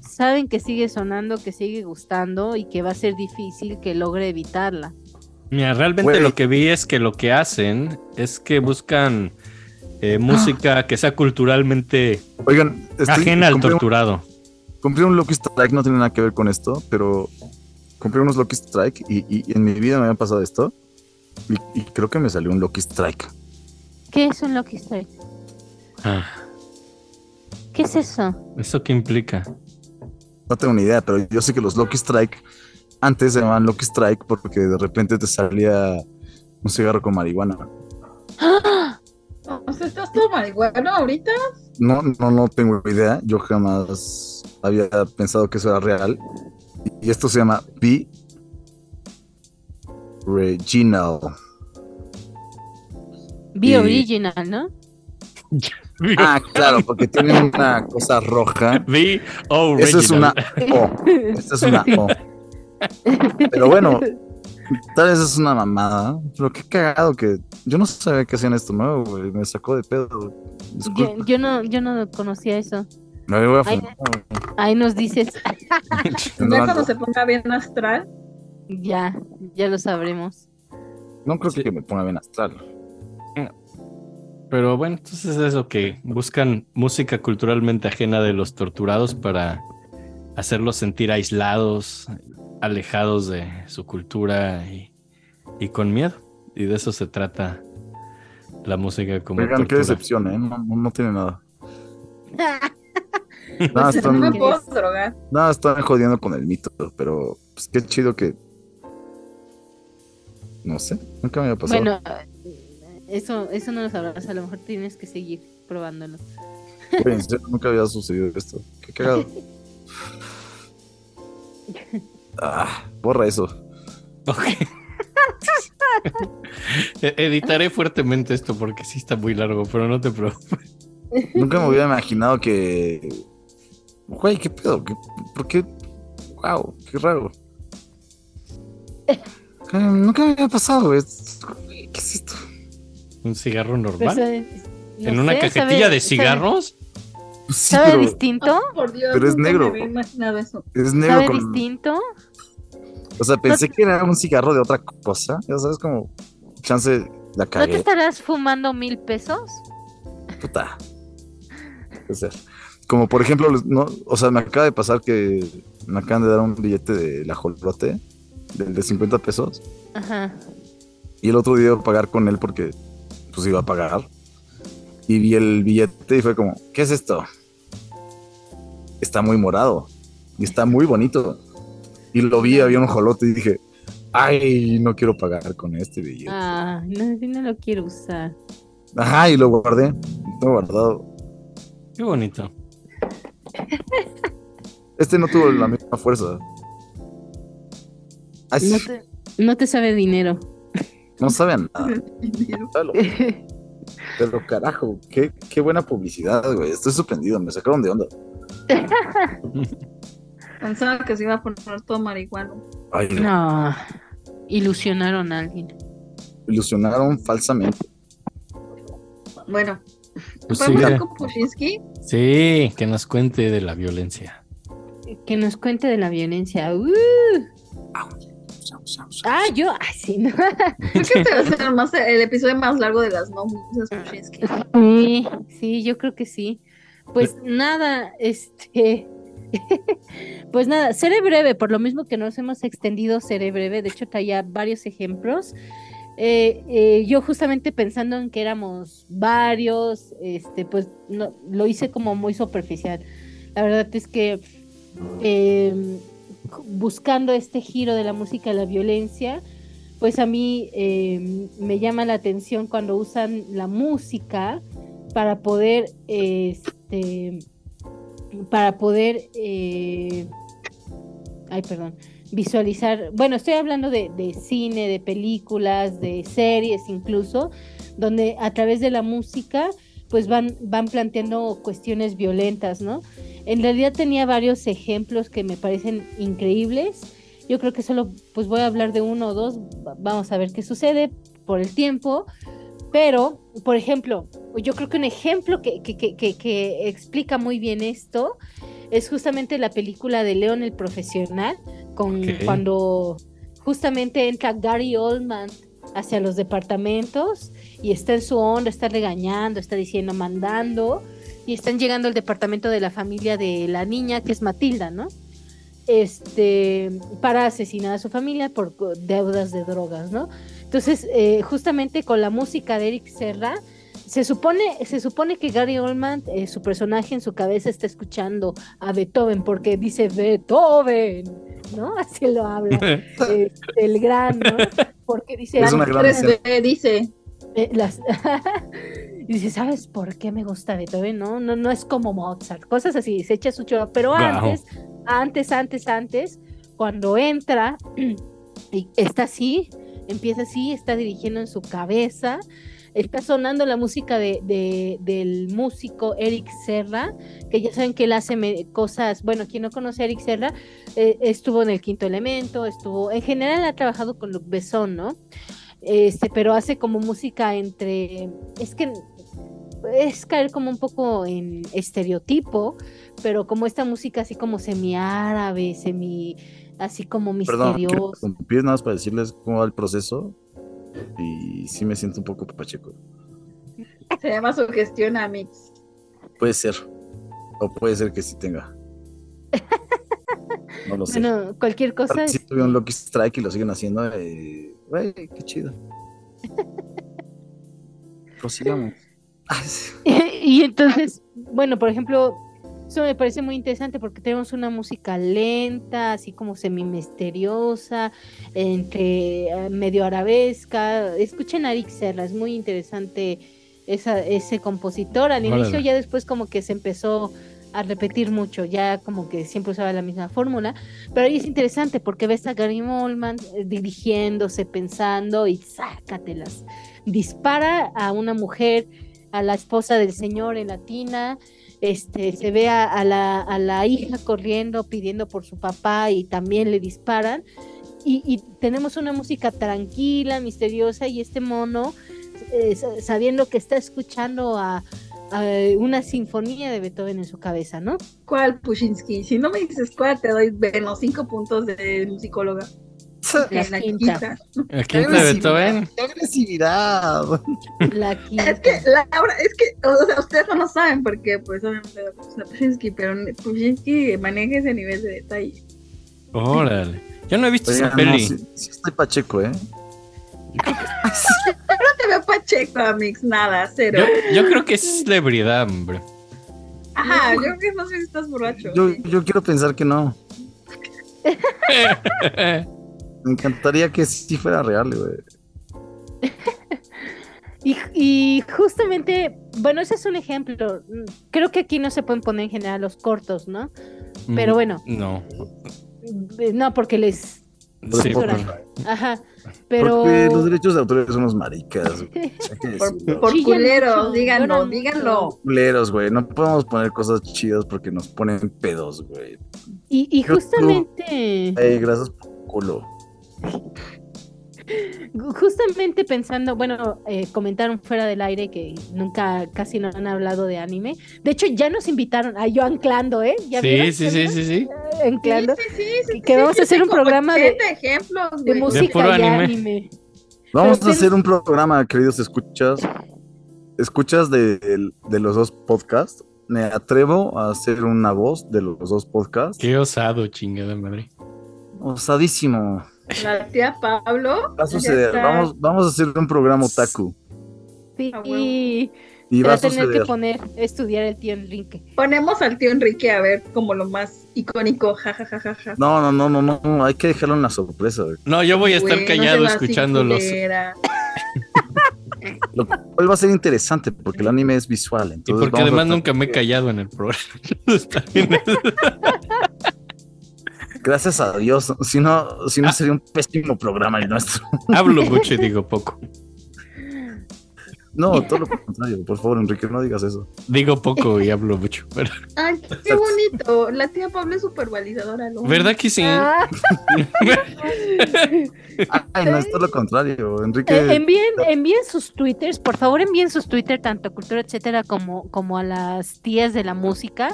Saben que sigue sonando, que sigue gustando y que va a ser difícil que logre evitarla. Mira, realmente Güey. lo que vi es que lo que hacen es que buscan eh, música que sea culturalmente Oigan, estoy- ajena al compré un- torturado. compré un Lucky Strike, no tiene nada que ver con esto, pero compré unos Lucky Strike y, y en mi vida me había pasado esto. Y, y creo que me salió un Lucky Strike. ¿Qué es un Lucky Strike? Ah, ¿Qué es eso? ¿Eso qué implica? No tengo ni idea, pero yo sé que los Lucky Strike antes se llamaban Lucky Strike porque de repente te salía un cigarro con marihuana. O sea, ¿estás todo marihuana ahorita? No, no, no tengo idea. Yo jamás había pensado que eso era real. Y esto se llama B. Reginal. Be Y- Original, ¿no? Ah, claro, porque tiene una cosa roja. Vi Eso es una. O. Esta es una O. Pero bueno, tal vez es una mamada. Pero qué cagado que. Yo no sabía que hacían esto nuevo, güey. Me sacó de pedo. Yo, no, yo no conocía eso. Me voy a güey. Ahí nos dices, Ya cuando se ponga bien astral. ya, ya lo sabremos. No creo que me ponga bien astral. Pero bueno, entonces es eso que buscan música culturalmente ajena de los torturados para hacerlos sentir aislados, alejados de su cultura y, y con miedo. Y de eso se trata la música como Oigan, qué tortura. decepción, ¿eh? No, tiene nada. Nada, Pues, no están, me puedo drogar. nada, están jodiendo con el mito, pero pues qué chido que. No sé, nunca me había pasado. Bueno, eso, eso no lo sabrás, a lo mejor tienes que seguir probándolo. Serio, nunca había sucedido esto. Qué cagado. Ah, borra eso. Ok. E- Editaré fuertemente esto porque sí está muy largo, pero no te preocupes. Nunca me hubiera imaginado que. Güey, qué pedo. ¿Qué- ¿Por qué? Wow, qué raro. Eh, Nunca me había pasado. Güey, ¿Qué es esto? Un cigarro Pero normal. sabe- no ¿En una sé, cajetilla sabe- de cigarros? Pues sí, ¿Sabe, pero distinto? Oh, por Dios, Pero es negro. Me había imaginado eso. es negro ¿Sabe con. distinto? O sea, pensé que era un cigarro de otra cosa. Ya sabes, como. Chance la ¿No te cagué. estarás fumando mil pesos? Puta. O sea, como por ejemplo, no, o sea, me acaba de pasar que me acaban de dar un billete de la Jolote, del de 50 pesos, Ajá. y el otro día iba a pagar con él porque pues iba a pagar. y vi el billete y fue como, ¿qué es esto? Está muy morado y está muy bonito. Y lo vi, había un jolote y dije, ay, no quiero pagar con este billete. Ah, no, sí no lo quiero usar. Ajá, y lo guardé, lo guardado. Qué bonito. Este no tuvo la misma fuerza. Ay, No te, no te sabe dinero. No sabe a nada. Pero carajo, qué, qué buena publicidad, güey. Estoy sorprendido, me sacaron de onda. Pensaba que se iba a poner todo marihuano. Ay, no. No. Ilusionaron a alguien. Ilusionaron falsamente. Bueno, Pues ¿fue sí, con Pushinsky? sí, que nos cuente de la violencia. Que nos cuente de la violencia. ¡Uh! Ah, yo. Ay, sí, no. Creo que este va a ser más, el episodio más largo de las no. Sí, sí, yo creo que sí. Pues nada, este. Pues nada, seré breve, por lo mismo que nos hemos extendido, seré breve. De hecho, traía varios ejemplos. Eh, eh, yo justamente pensando en que éramos varios, este, pues no, lo hice como muy superficial. La verdad es que eh, buscando este giro de la música a la violencia, pues a mí eh, me llama la atención cuando usan la música para poder, este, para poder, eh, ay, perdón, visualizar, bueno, estoy hablando de, de cine, de películas, de series incluso, donde a través de la música, pues van, van planteando cuestiones violentas, ¿no? En realidad tenía varios ejemplos que me parecen increíbles. Yo creo que solo pues voy a hablar de uno o dos. Va- Vamos a ver qué sucede por el tiempo. Pero, por ejemplo, yo creo que un ejemplo que, que, que, que- explica muy bien esto es justamente la película de León el Profesional, con cuando justamente entra Gary Oldman hacia los departamentos y está en su onda, está regañando, está diciendo, mandando, y están llegando al departamento de la familia de la niña, que es Matilda, ¿no? Este, para asesinar a su familia por deudas de drogas, ¿no? Entonces, eh, justamente con la música de Eric Serra, se supone, se supone que Gary Oldman, eh, su personaje en su cabeza está escuchando a Beethoven, porque dice Beethoven, ¿no? Así lo habla este, el gran, ¿no? Porque dice, Es una gran 3D dice. Eh, las... y dice, ¿sabes por qué me gusta Beethoven? No, no, no es como Mozart, cosas así, se echa su chorro, pero antes, antes, antes, antes, cuando entra y está así, empieza así, está dirigiendo en su cabeza, está sonando la música de, de- del músico Eric Serra, que ya saben que él hace cosas, bueno, quien no conoce a Eric Serra, eh, estuvo en el quinto elemento, estuvo, en general ha trabajado con Luc Besson, ¿no? Este, pero hace como música entre, es que es caer como un poco en estereotipo, pero como esta música así como semi árabe, semi así como Perdón, misteriosa. interrumpir nada más para decirles cómo va el proceso. Y sí me siento un poco pacheco. Se llama sugestión a Mix. Puede ser. O puede ser que sí tenga. No lo sé. Bueno, cualquier cosa. Si tuve un Lucky Strike y lo siguen haciendo. Eh, güey, qué chido. Prosigamos. Sí. y entonces, bueno, por ejemplo, eso me parece muy interesante porque tenemos una música lenta, así como semi misteriosa, entre eh, medio arabesca. Escuchen a Eric Serra, es muy interesante esa, ese compositor. Al inicio, Órale. ya después como que se empezó a repetir mucho, ya como que siempre usaba la misma fórmula, pero ahí es interesante porque ves a Gary Oldman eh, dirigiéndose, pensando y sácatelas. Dispara a una mujer, a la esposa del señor en latina, este, se ve a, la, a la hija corriendo pidiendo por su papá y también le disparan. Y, tenemos una música tranquila, misteriosa y este mono, eh, sa- sabiendo que está escuchando a, a una sinfonía de Beethoven en su cabeza, ¿no? ¿Cuál Pushinsky? Si no me dices cuál, te doy menos cinco puntos de musicóloga. La la quinta. quinta. ¿El quinto de Beethoven? ¡Qué agresividad! La quinta. Es que, Laura, es que, o sea, ustedes no lo saben porque, pues, obviamente, Pushinsky, pero Pushinsky maneja ese nivel de detalle. Órale. Yo no he visto esa no, peli. sí, sí estoy pacheco, ¿eh? No te veo pacheco, Amix, nada, cero. Yo, yo creo que es celebridad, hombre. Ajá, yo creo que más bien estás borracho. Yo, yo quiero pensar que no. Me encantaría que sí fuera real, güey. Y, y justamente, bueno, ese es un ejemplo. Mm, Creo que aquí no se pueden poner en general los cortos, ¿no? Pero bueno, No. no, porque les... Sí, Por- Censuran. Ajá, pero... Porque los derechos de autor son unos maricas. Por, por culeros, díganlo, lloran díganlo. Culeros, güey. No podemos poner cosas chidas porque nos ponen pedos, güey. Y, y justamente, Ey, gracias por culo. Justamente pensando, bueno, eh, comentaron fuera del aire que nunca, casi no han hablado de anime. De hecho, ya nos invitaron a yo anclando, ¿eh? ¿Ya Sí, vieron? sí, sí, sí, sí. Eh, Anclando. Sí, sí, sí, sí, que sí, vamos a hacer un programa de- 80 ejemplos, De güey. música y anime. anime. Vamos Pero a hacer un programa, queridos escuchas. Escuchas de, de los dos podcasts. Me atrevo a hacer una voz de los dos podcasts. Qué osado, chingada madre. Osadísimo. La tía Pablo. Va a suceder. Vamos, vamos a hacer un programa otaku. Sí, A huevo. y va a a tener que poner, estudiar el tío Enrique. Ponemos al tío Enrique a ver como lo más icónico, jajajaja. No, no, no, no, no. Hay que dejarlo en la sorpresa. güey. No, yo voy a estar callado escuchándolos. Lo cual va a ser interesante porque el anime es visual. Y porque a además nunca me he callado en el programa. Gracias a Dios. Si no, si no Ah. sería un pésimo programa el nuestro. Hablo mucho y digo poco. No, todo lo contrario. Por favor, Enrique, no digas eso. Digo poco y hablo mucho. pero- Ay, qué bonito. La tía Pablo es súper validadora. lo ¿Verdad que sí? Ah, Ay, no, es todo lo contrario. Enrique. eh, envíen, envíen sus twitters, por favor envíen sus twitters, tanto a cultura, etcétera, como, como a las tías de la música.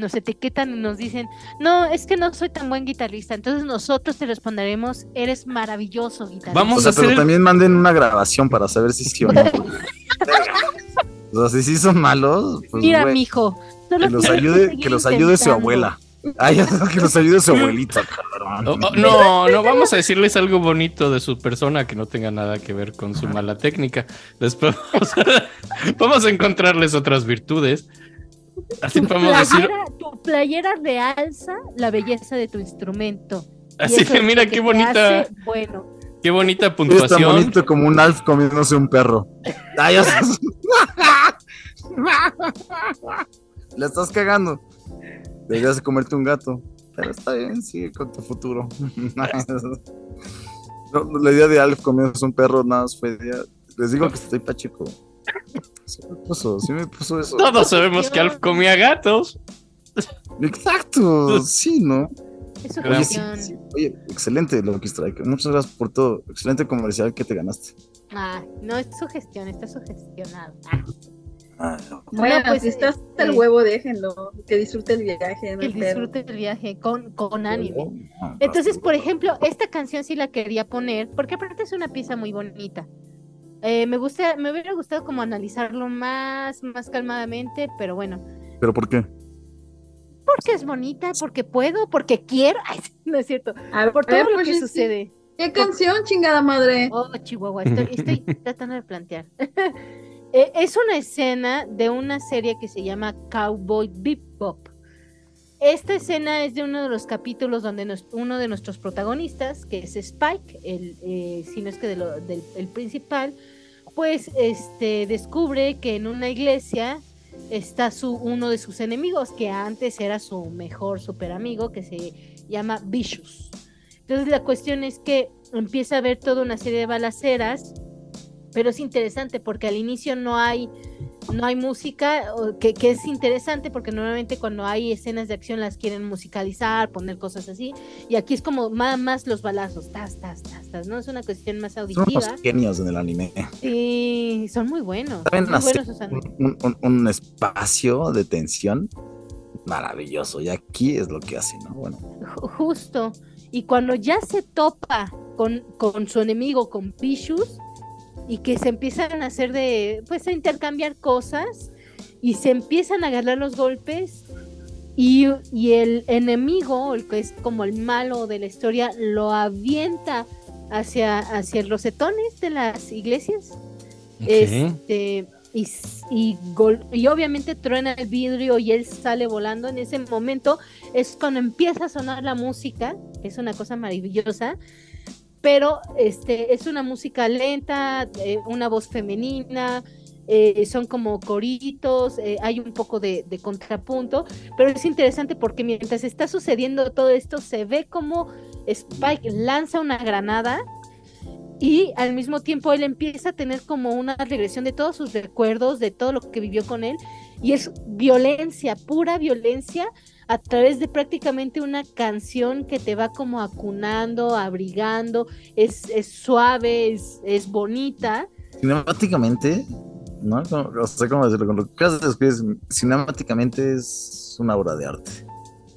Nos etiquetan y nos dicen, no, es que no soy tan buen guitarrista. Entonces nosotros te responderemos, eres maravilloso guitarrista. Vamos O sea, a hacer pero también manden una grabación para saber si sí o no. O sea, si sí son malos, pues Mira, güey, mijo, solo que los ayude, que los ayude su abuela. Ay, que los ayude su abuelita. Oh, oh, no, no, vamos a decirles algo bonito de su persona que no tenga nada que ver con su mala técnica. Después vamos a, vamos a encontrarles otras virtudes. Así podemos decir, playera, realza la belleza de tu instrumento. Así que es mira qué bonita, hace bueno. qué bonita Es tan puntuación. bonito como un Alf comiéndose un perro. Ay. Le estás cagando. Deberías de comerte un gato. Pero está bien, sigue con tu futuro. No, la idea de Alf comiéndose un perro nada más fue idea. Les digo que estoy pacheco. Sí me puso, sí me puso eso. Todos sabemos que Alf comía gatos. Exacto, sí, ¿no? Es su Oye, sí, sí. Oye, excelente Lucky Strike. Muchas gracias por todo. Excelente comercial que te ganaste. Ah, no es su gestión, está sugestionado. Ah, Ah, no. Bueno, Bueno, pues, si estás hasta el este- huevo, déjenlo. Que disfrute el viaje. No que disfrute el viaje con, con anime. Ah, Entonces, por ejemplo, esta canción sí la quería poner, porque aparte es una pieza muy bonita. Eh, me gusta, me hubiera gustado como analizarlo más, más calmadamente, pero bueno, ¿Pero por qué? Porque es bonita, porque puedo, porque quiero, Ay, no es cierto, A ver, por todo lo pues, que sí, sucede. ¿Qué canción, chingada madre? Oh, Chihuahua, estoy, estoy tratando de plantear. Eh, es una escena de una serie que se llama Cowboy Bebop. Esta escena es de uno de los capítulos donde nos- uno de nuestros protagonistas, que es Spike, el, eh, si no es que de lo- del el principal, pues este, descubre que en una iglesia está su, uno de sus enemigos, que antes era su mejor super amigo, que se llama Vicious. Entonces la cuestión es que empieza a ver toda una serie de balaceras, pero es interesante porque al inicio no hay no hay música, que, que es interesante porque normalmente cuando hay escenas de acción las quieren musicalizar, poner cosas así, y aquí es como nada más los balazos, tas, tas, tas, tas, ¿no? Es una cuestión más Son auditiva. unos genios en el anime. Y son muy buenos. Saben muy hacer buenos un, un- un espacio de tensión maravilloso. Y aquí es lo que hace, ¿no? Bueno, Ju- Justo. Y cuando ya se topa con, con su enemigo, con Pichus, y que se empiezan a hacer de, pues a intercambiar cosas, y se empiezan a agarrar los golpes, y, y el enemigo, el que es como el malo de la historia, lo avienta hacia, hacia los rosetones de las iglesias. Este, y, y, gol- y obviamente truena el vidrio y él sale volando. En ese momento es cuando empieza a sonar la música, es una cosa maravillosa. Pero este, es una música lenta, eh, una voz femenina, eh, son como coritos, eh, hay un poco de, contrapunto, pero es interesante porque mientras está sucediendo todo esto, se ve como Spike lanza una granada y al mismo tiempo él empieza a tener como una regresión de todos sus recuerdos, de todo lo que vivió con él, y es violencia, pura violencia, a través de prácticamente una canción que te va como acunando, abrigando, es, es suave, es, es bonita. Cinemáticamente, ¿no? O sea, ¿cómo decirlo? Con lo que acabas de describir, cinemáticamente es una obra de arte.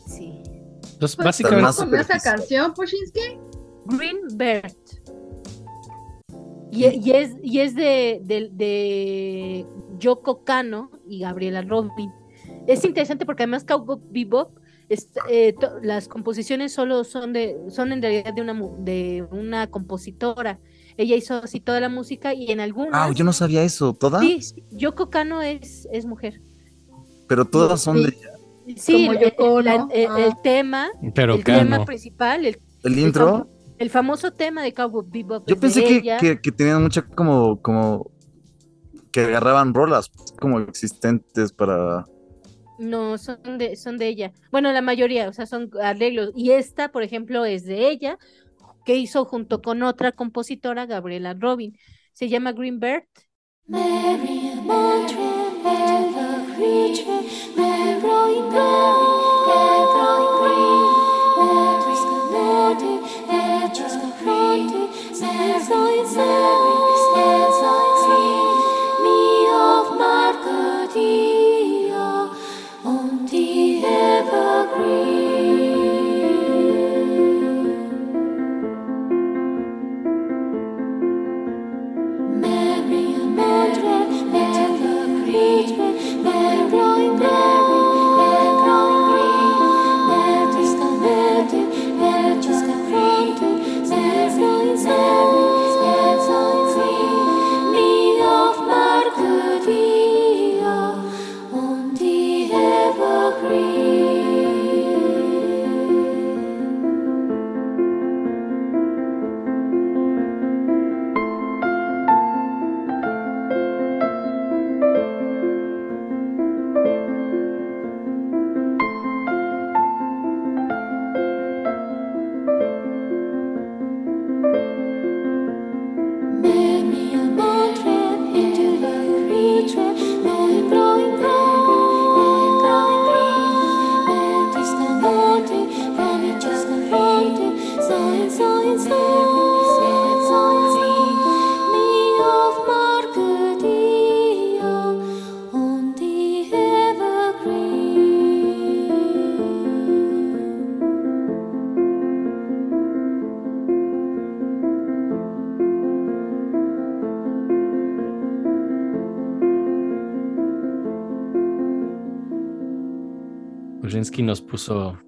Sí. Entonces, Pues, básicamente, más ¿Cómo con esa canción, Pushinsky? Green Bird. Y, y es, y es de, de, de Yoko Kano y Gabriela Robin. Es interesante porque además Cowboy Bebop, es- eh, to- las composiciones solo son de, son en realidad de una, mu- de una compositora. Ella hizo así toda la música y en algunas. Ah, yo no sabía eso. ¿Todas? Sí, Yoko Kano es, es mujer. Pero todas son Sí. de ella. Sí, Como el, Yoko el- la- Ah. tema, pero el tema principal, el, El intro. el famoso tema de Cowboy Bebop. Yo pensé que, que, que tenían mucha como, como que agarraban rolas como existentes para. No, son de, son de ella. Bueno, la mayoría, o sea, son arreglos. Y esta, por ejemplo, es de ella, que hizo junto con otra compositora, Gabriela Robin. Se llama Green Bird. Mary Montreal, Urinsky nos puso,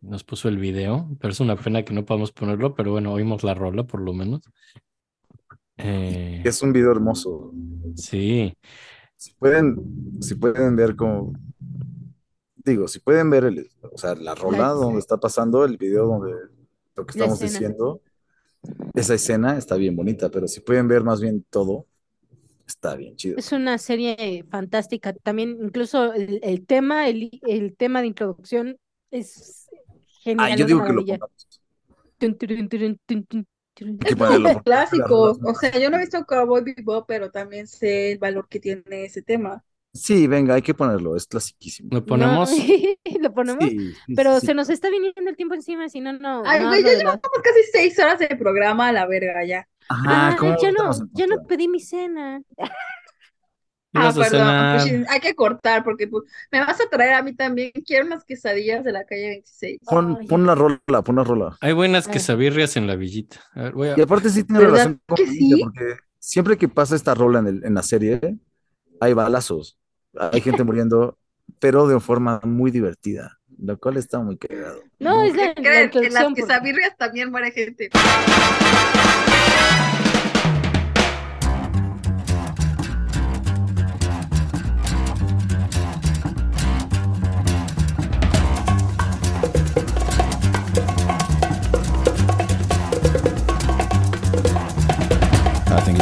nos puso el video, pero es una pena que no podamos ponerlo, pero bueno, oímos la rola por lo menos. Eh, Es un video hermoso. sí, Si pueden, si pueden ver como. Digo, si pueden ver el, o sea, la rola La- donde está pasando, el video donde lo que estamos diciendo, esa escena está bien bonita, pero si pueden ver más bien todo, está bien chido. Es una serie fantástica. También, incluso el, el tema, el, el tema de introducción es genial. Ah, yo digo que lo. Hay que ponerlo. porque Clásicos. O sea, yo no he visto Cowboy Bebop, pero también sé el valor que tiene ese tema. Sí, venga, hay que ponerlo, es clasiquísimo. lo ponemos. No, lo ponemos, Sí, sí, pero sí, se nos está viniendo el tiempo encima, si no, no. Ay, no de la- casi seis horas de programa a la verga ya. Ajá, Ah, ¿cómo ya no, ya no pedí mi cena. ¿Qué Ah, a perdón, cenar? pues, hay que cortar porque pues, me vas a traer a mí también. Quiero unas quesadillas de la calle 26. Pon, Ay. pon la rola, pon la rola. Hay buenas Ah. quesabirrias en la villita. A ver, voy a- Y aparte sí tiene ¿Verdad relación con que la sí? porque siempre que pasa esta rola en, el- en la serie, hay balazos, hay gente muriendo, pero de forma muy divertida, lo cual está muy cagado. No, es la, ¿Qué la? En introducción. las quesabirrias también muere gente.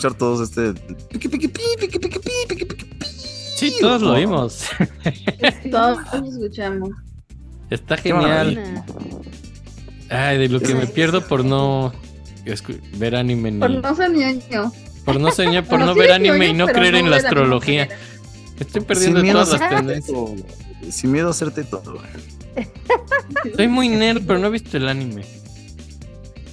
Escuchar todos este. Sí, todos lo vimos. Todos escuchamos. Está genial. Ay, de lo que me pierdo por no ver anime ni. Por no ser ñoño. Por no soñar, por no ver anime y no creer no en la astrología. Estoy Sin perdiendo miedo a todas las ser tendencias. teto. Sin miedo a hacerte todo. Soy muy nerd, pero no he visto el anime.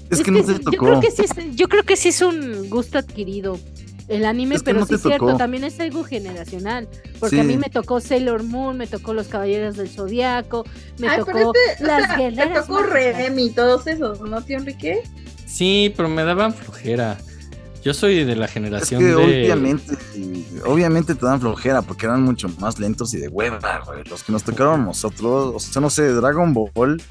Es Es que no que sí, tocó. Yo creo que sí es, yo creo que sí es un gusto adquirido el anime, Es que pero no sí es cierto, también es algo generacional. Porque a mí me tocó Sailor Moon, me tocó Los Caballeros del Zodiaco, me Ay, tocó este, o las sea, guerreras. te tocó. Remy, todos esos, ¿no, tío Enrique? Sí, pero me daban flojera. Yo soy de la Es generación que de. obviamente, obviamente te dan flojera porque eran mucho más lentos y de hueva, güey. Los que nos tocaron nosotros, o sea, no sé, Dragon Ball,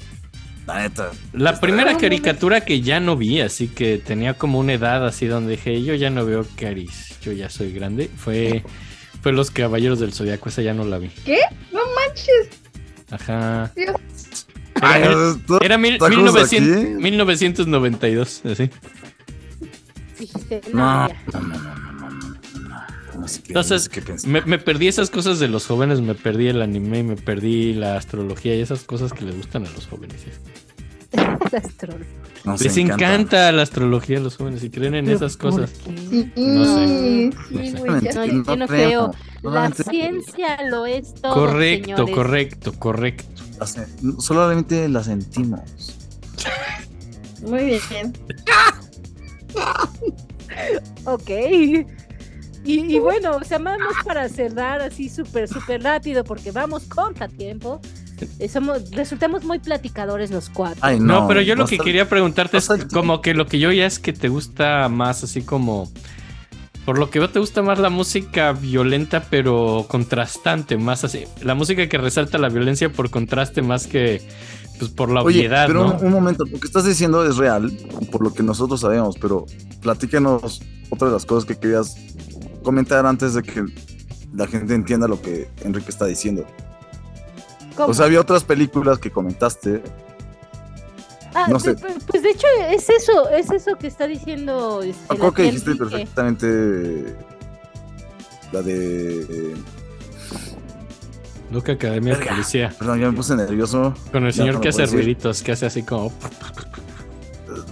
la neta. La primera caricatura que ya no vi, así que tenía como una edad así donde dije, yo ya no veo caris, yo ya soy grande, fue, fue Los Caballeros del Zodiaco, esa ya no la vi. No manches, Ajá. Dios. Ay, Era, ¿tú- era mil- ¿estás 1900 aquí? 1992, así. No, No, no, no, Entonces, no sé qué pensar. Me, me perdí esas cosas de los jóvenes, me perdí el anime, me perdí la astrología y esas cosas que les gustan a los jóvenes. Les encanta. la astrología a los jóvenes y creen en esas ¿por cosas. Sí, No sé, sí, no sé. güey, ya No, sé. yo no creo. La ciencia lo es todo. Correcto, señores. correcto, correcto. Solamente la sentimos. Muy bien. Ok. Y, y bueno, o sea, vamos para cerrar así súper, súper rápido porque vamos contra tiempo. Eh, somos, resultamos muy platicadores los cuatro. Ay, No, no. pero yo lo que quería preguntarte es como que lo que yo ya es que te gusta más así como... Por lo que veo te gusta más la música violenta pero contrastante, más así. La música que resalta la violencia por contraste más que pues por la Oye, obviedad, pero ¿no? un, un momento, lo que estás diciendo es real, por lo que nosotros sabemos, pero platícanos otra de las cosas que querías comentar antes de que la gente entienda lo que Enrique está diciendo. ¿Cómo? O sea, había otras películas que comentaste. Ah, no sé. Pues de hecho es eso, es eso que está diciendo. Este, la que dijiste Enrique. perfectamente la de... eh, Nunca Academia de. Policía. Perdón, ya me puse nervioso. Con el señor no que hace ruiditos, que hace así como...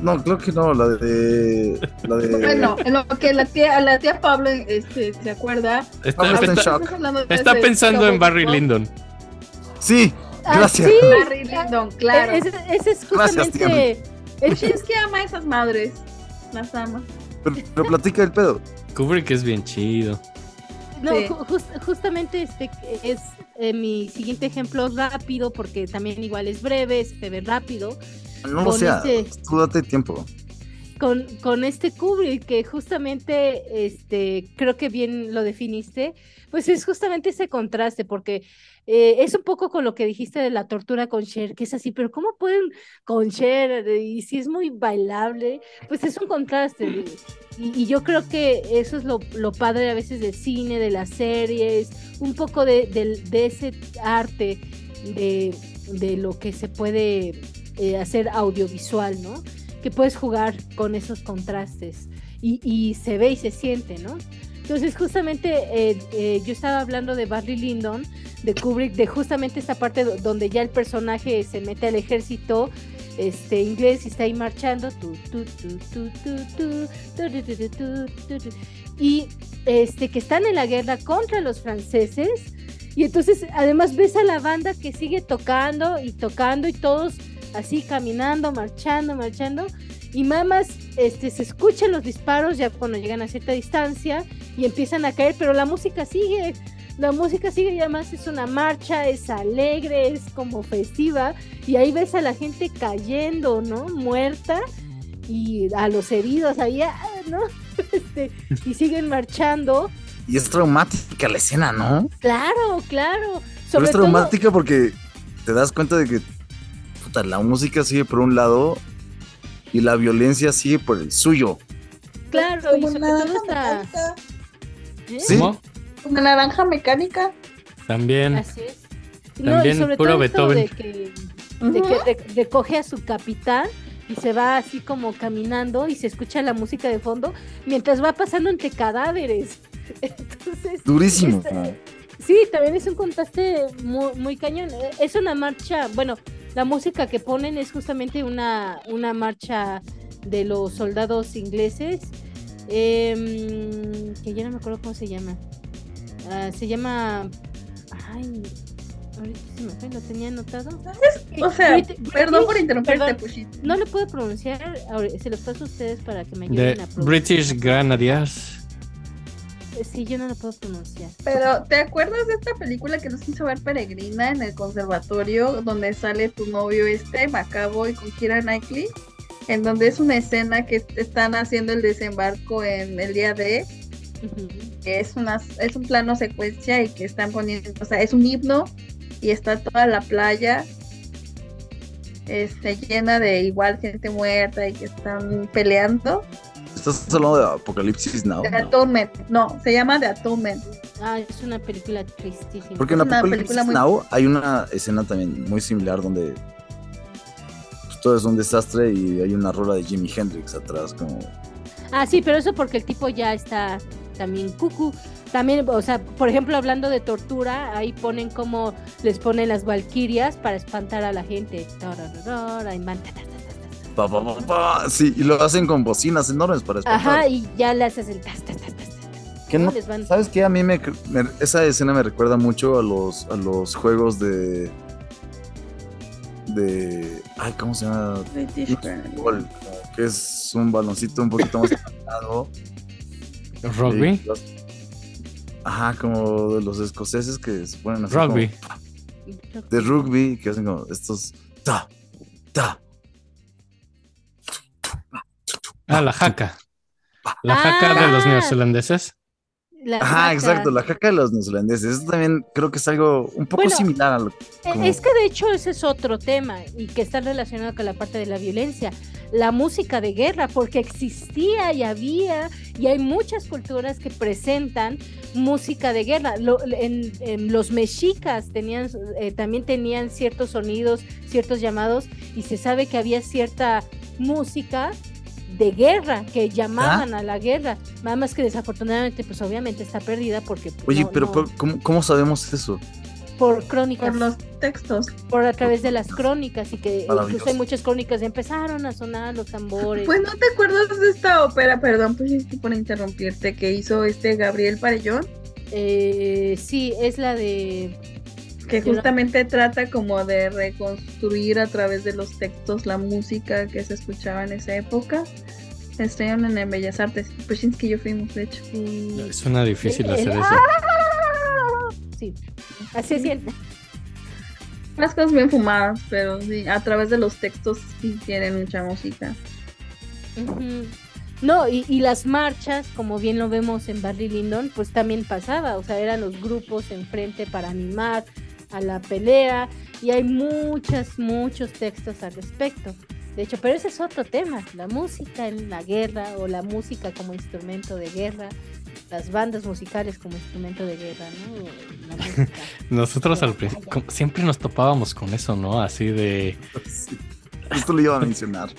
No, creo que no, la de... La de... Bueno, en lo que la tía, la tía Pablo este, se acuerda. Está, en shock. Pensando en Barry. Lyndon. Sí, Ah, gracias. sí, Barry Lyndon, claro. Ese, ese es Gracias, justamente. Es es que ama a esas madres. Las ama. Pero, pero platica el pedo. Kubrick es bien chido. No, Sí. ju- jus- justamente este es eh, mi siguiente ejemplo rápido, porque también igual es breve, se ve rápido. No lo Con sea, este- tú date tiempo. Con, con este Kubrick, que justamente este, creo que bien lo definiste, pues es justamente ese contraste, porque eh, es un poco con lo que dijiste de la tortura con Cher, que es así, pero ¿cómo pueden con Cher? Y si es muy bailable, pues es un contraste. Y, y yo creo que eso es lo, lo padre a veces del cine, de las series, un poco de, del- de ese arte de, de lo que se puede hacer audiovisual, ¿no? Que puedes jugar con esos contrastes y, se ve y se siente, ¿no? Entonces, justamente yo estaba hablando de Barry Lyndon, de Kubrick, de justamente esta parte donde ya el personaje se mete al ejército este, inglés y está ahí marchando. y este, que están en la guerra contra los franceses. Y entonces, además, ves a la banda que sigue tocando y tocando y todos así caminando, marchando, marchando. Y mamas, este, se escuchan los disparos ya cuando llegan a cierta distancia y empiezan a caer, pero la música sigue. La música sigue y además es una marcha, es alegre, es como festiva. Y ahí ves a la gente cayendo, ¿no? Muerta. Y a los heridos ahí, ah, ¿no? Este, y siguen marchando. Y es traumática la escena, ¿no? Claro, claro. Pero Sobre es todo, traumática porque te das cuenta de que puta, la música sigue por un lado y la violencia sigue por el suyo. claro, y Como sobre naranja todo está. mecánica. ¿Eh? Sí. ¿Cómo? Una naranja mecánica. También. Así es. No, y También sobre puro todo esto Beethoven. de que, de que re- recoge a su capitán y se va así como caminando y se escucha la música de fondo mientras va pasando entre cadáveres. Entonces, Durísimo. Esta- sí, también es un contraste muy, muy cañón. Eh, Es una marcha, bueno, la música que ponen es justamente una, una marcha de los soldados ingleses, em, que ya no me acuerdo cómo se llama. Ah, se llama... Ay, ahorita se me fue, lo tenía anotado. O sea, Brit- perdón por interrumpirte, perdón, Pushit. no lo puedo pronunciar, ahora- se los paso a ustedes para que me De ayuden a pronunciar. British Grenadiers. Sí, yo no lo puedo pronunciar. Pero, ¿te acuerdas de esta película que nos hizo ver Peregrina en el conservatorio, donde sale tu novio este, Macabo, y con Kira Knightley? En donde es una escena que están haciendo el desembarco en el día de, que es, una, es un plano secuencia y que están poniendo, o sea, es un himno y está toda la playa este, llena de igual gente muerta y que están peleando. ¿Estás hablando de Apocalipsis Now? The No. Atonement, no, se llama The Atonement. Ah, es una película tristísima. Porque en Es una Apocalipsis película muy- Now hay una escena también muy similar donde pues, todo es un desastre y hay una rola de Jimi Hendrix atrás como... Ah, sí, pero eso porque el tipo ya está también cucu. También, o sea, por ejemplo, hablando de tortura, ahí ponen como les ponen las valquirias para espantar a la gente. Man- pa, pa, pa, pa. Sí, y lo hacen con bocinas enormes para espantar. Ajá, y ya le haces el tas, tas, tas, tas. Que no- les van- ¿Sabes qué? A mí me, me- esa escena me recuerda mucho a los, a los juegos de... de... Ay, ¿cómo se llama? Fútbol, como que es un baloncito un poquito más pesado. Rugby. Los- Ajá, como de los escoceses que se ponen así. como- Rugby. de rugby, que hacen como estos. Ta, ta. Ah, la jaca. La jaca de los Ah. neozelandeses. La Ajá, jaca. exacto, la jaca de los neozelandeses. Eso también creo que es algo un poco Bueno, similar a lo Eh, como- Es que de hecho ese es otro tema y que está relacionado con la parte de la violencia, la música de guerra, porque existía y había y hay muchas culturas que presentan música de guerra. Lo- en, en los mexicas tenían eh, también tenían ciertos sonidos, ciertos llamados y se sabe que había cierta música de guerra que llamaban a la guerra, nada más que desafortunadamente pues obviamente está perdida porque pues, Oye, no- pero no- ¿cómo, cómo sabemos eso? por crónicas. Por los textos. por a través de las crónicas y que incluso hay muchas crónicas. Empezaron a sonar los tambores. Pues no te acuerdas de esta ópera, perdón, pues es que por interrumpirte, que hizo este Gabriel Parellón, Eh, sí, es la de que justamente trata como de reconstruir a través de los textos la música que se escuchaba en esa época. Estuvieron en Bellas Artes. Pushinsky y yo fuimos, de hecho. mm, Suena difícil hacer eso. ¡Ah! Sí, así es. siente. Unas cosas bien fumadas, pero sí, a través de los textos sí tienen mucha música. No, y, y las marchas, como bien lo vemos en Barry Lyndon, pues también pasaba, o sea, eran los grupos enfrente para animar a la pelea, y hay muchas, muchos textos al respecto. De hecho, pero ese es otro tema, la música en la guerra o la música como instrumento de guerra, las bandas musicales como instrumento de guerra, ¿no? Nosotros al principio siempre nos topábamos con eso, ¿no? Así de, Sí. Justo lo iba a mencionar.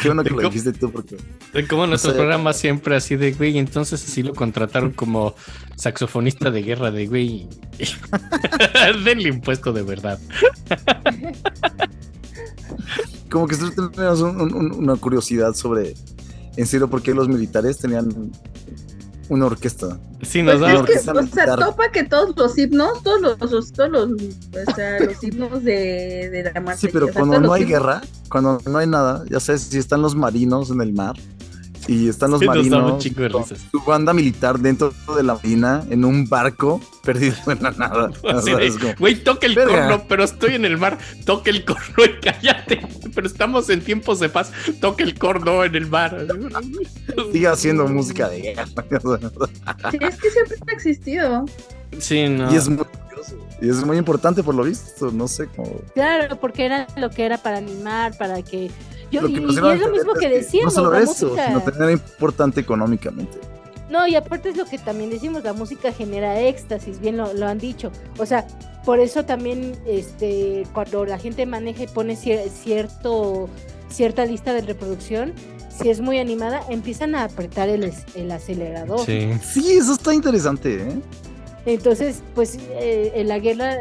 Qué bueno que lo dijiste tú, porque de cómo nuestros sé. programas siempre así de, güey, entonces sí lo contrataron como saxofonista de guerra de, güey, denle impuesto de verdad. como que nosotros tenemos un- un- un- una curiosidad sobre, en serio, por qué los militares tenían una orquesta. Sí, nos Pues da... es que, orquesta o sea, topa que todos los himnos, todos los, los- todos los, o sea, los himnos de, de la marcha. Sí, pero o sea, cuando no hay himnos- guerra, cuando no hay nada, ya sabes, si están los marinos en el mar y están los Sí, nos da un marinos con su banda militar dentro de la marina en un barco perdido en la nada. Güey, toca el Verga. corno, pero estoy en el mar. Toca el corno y cállate. Pero estamos en tiempos de paz. Toca el corno en el mar. sigue haciendo música de guerra. Sí, es que siempre ha existido. Sí, no. Y es muy curioso. Y es muy importante por lo visto, no sé cómo. Claro, porque era lo que era para animar, para que... Yo, Lo y, que y nos es lo mismo que decíamos, No solo la eso, música... sino también era importante económicamente. No, y aparte es lo que también decimos, la música genera éxtasis, bien lo, lo han dicho. O sea, por eso también este cuando la gente maneja y pone cier- cierto cierta lista de reproducción, si es muy animada, empiezan a apretar el, el acelerador. Sí. Sí, eso está interesante, ¿eh? Entonces, pues eh, en la guerra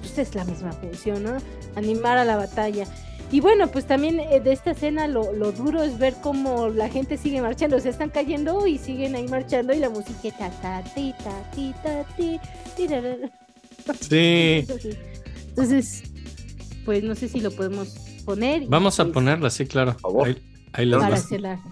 pues, es la misma función, ¿no? Animar a la batalla. Y bueno, pues también eh, de esta escena lo, lo duro es ver cómo la gente sigue marchando, se están cayendo y siguen ahí marchando y la música ta ti ta ti ta ti ti, ra, ra, ra. Sí. Entonces, pues no sé si lo podemos poner. y, Vamos a pues, ponerla, sí, claro. favor. Ahí, ahí las para vas. hacerla.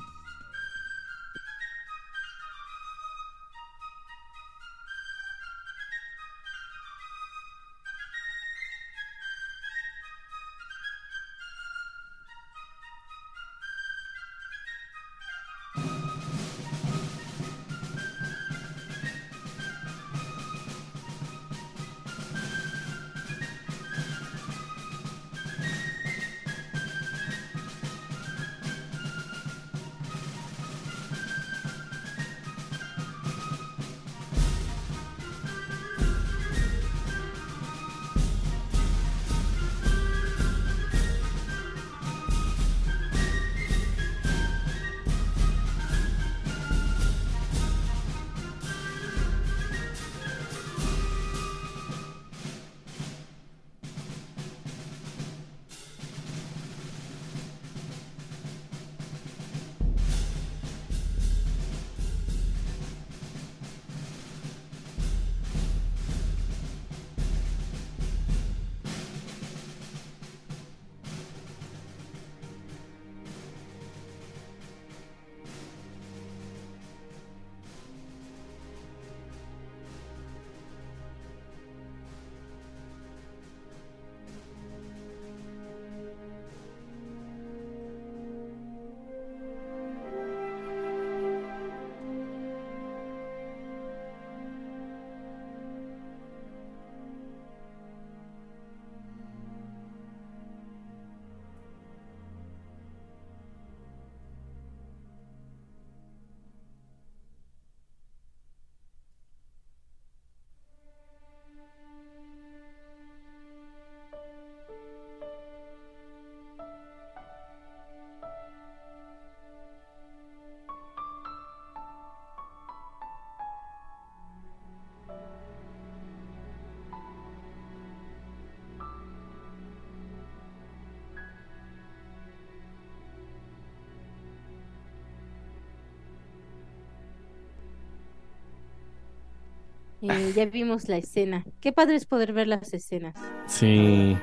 Eh, ya vimos la escena. Qué padre es poder ver las escenas. Sí.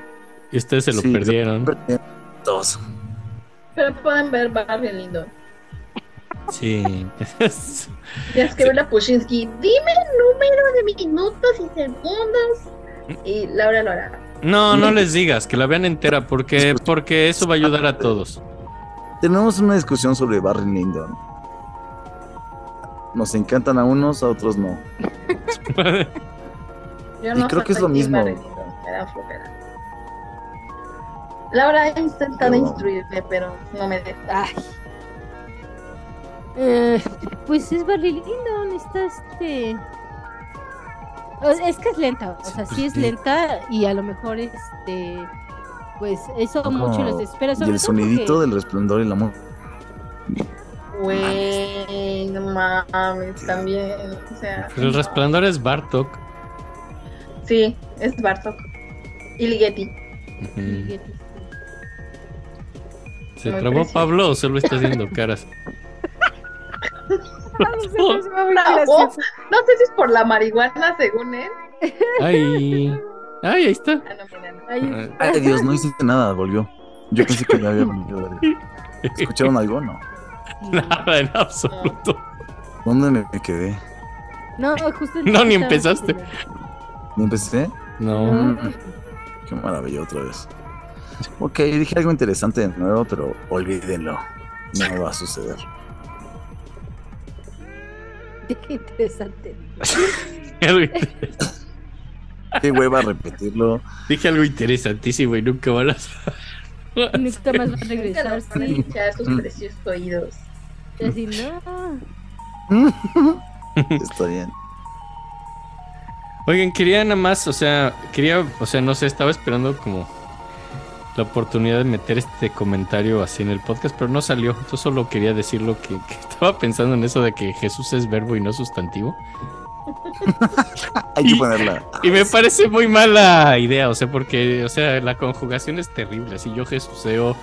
Y ustedes se lo Sí, perdieron. Dos. Pero pueden ver Barry Lindo. Sí. Tienes que ver a Pushinsky. Dime el número de minutos y segundos. Y Laura lo hará. No, no les digas que la vean entera porque, porque eso va a ayudar a todos. Tenemos una discusión sobre Barry Lyndon. Nos encantan a unos, a otros no. Yo Y creo que es lo mismo. Me da flojera. Laura ha intentado No. instruirme, pero no me deja. Ay. Eh, pues es Barry Lyndon, está este. o sea, es que es lenta, o sea, sí es lenta y a lo mejor este. Pues eso mucho los desespera. Y el sonidito del resplandor y el amor. Güey, no mames, también. O sea, Pero el resplandor es Bartok. sí, es Bartok. Y Ligeti. ¿Se Muy trabó precioso. Pablo o solo está haciendo caras? No, no sé si es por la marihuana, según él. Ay. Ay, ahí está. Ah, no, mira, no. Ay, Ay, Dios, no hice nada, volvió. Yo pensé que ya había venido. ¿Escucharon algo? No. Nada en absoluto. ¿Dónde me quedé? No, justo. No, ni empezaste. ¿Me empecé? No. Qué maravilla otra vez. Ok, dije algo interesante de nuevo, pero olvídenlo. No va a suceder. Qué interesante. Qué hueva repetirlo. Dije algo interesantísimo y nunca van a Nunca más va a Nunca regresar. nos van a Sí. sus preciosos oídos. Y así, no. Está bien. Oigan, quería nada más, o sea, quería, o sea, no sé, estaba esperando como la oportunidad de meter este comentario así en el podcast, pero no salió. Entonces solo quería decirlo que, que estaba pensando en eso de que Jesús es verbo y no sustantivo. Hay que Y- ponerla. Y me parece muy mala idea, o sea, porque, o sea, la conjugación es terrible. Así yo jesuseo,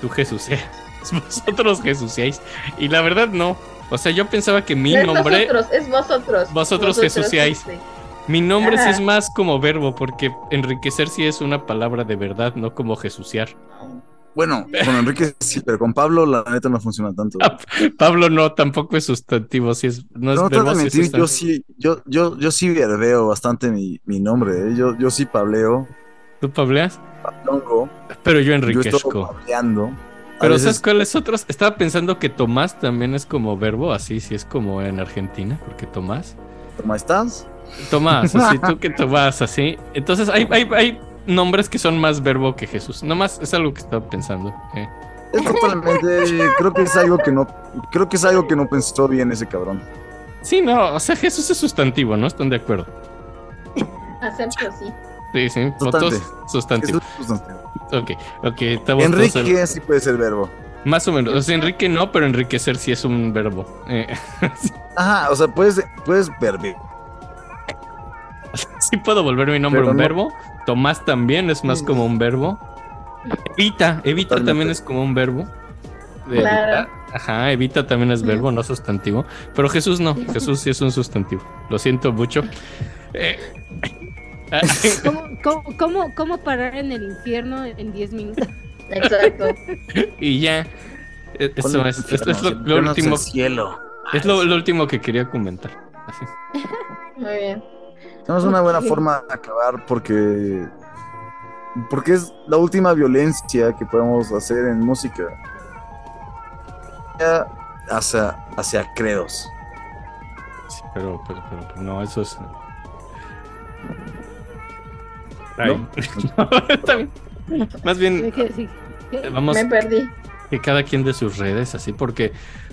tú jesuseas, vosotros jesuseáis. Y la verdad no. O sea, yo pensaba que mi No es nombre, vosotros, es vosotros. Vosotros jesuciáis. sí. mi nombre sí es más como verbo, porque enriquecer sí es una palabra de verdad, no como jesuciar. Bueno, con Enrique sí, pero con Pablo la neta no funciona tanto. Pablo no, tampoco es sustantivo, sí es, no es No, verbo, es yo sí, yo, yo, yo sí verbeo bastante mi, mi nombre, ¿eh? yo, yo sí pableo, ¿Tú pableas? pablongo, Pero yo yo enriquezco. estoy pableando. Pero veces- ¿sabes cuáles otros? Estaba pensando que Tomás también es como verbo, así sí es como en Argentina, porque Tomás. ¿Cómo estás? Tomás, así tú que Tomás, así. Entonces hay, hay, hay nombres que son más verbo que Jesús. Nomás es algo que estaba pensando. eh. Es totalmente, creo que es algo que no, creo que es algo que no pensó bien ese cabrón. Sí, no, o sea, Jesús es sustantivo, ¿no? ¿Están de acuerdo? Acepto, sí. Sí, sí, sustantivo. Sustantivo. Ok, ok, estamos Enrique sí puede ser verbo. Más o menos. O sea, Enrique no, pero enriquecer sí es un verbo. Eh, Ajá, o sea, puedes, puedes verbe. sí puedo volver mi nombre Pero un no- verbo. Tomás también es más como un verbo. Evita, evita Totalmente. también es como un verbo. Claro. Ajá, evita también es verbo, no sustantivo. Pero Jesús no, Jesús sí es un sustantivo. Lo siento mucho. Eh, ¿Cómo, cómo, cómo, cómo parar en el infierno en 10 minutos? Exacto. y ya. Eh, Eso es, esto es lo, lo es último. cielo. Es lo, lo último que quería comentar. Así. Muy bien. Tenemos una buena forma de acabar porque porque es la última violencia que podemos hacer en música hacia hacia credos. Sí, pero, pero, pero, pero no, eso es. Ay. No, está bien. Más bien, vamos Me perdí. que cada quien de sus redes, así, porque,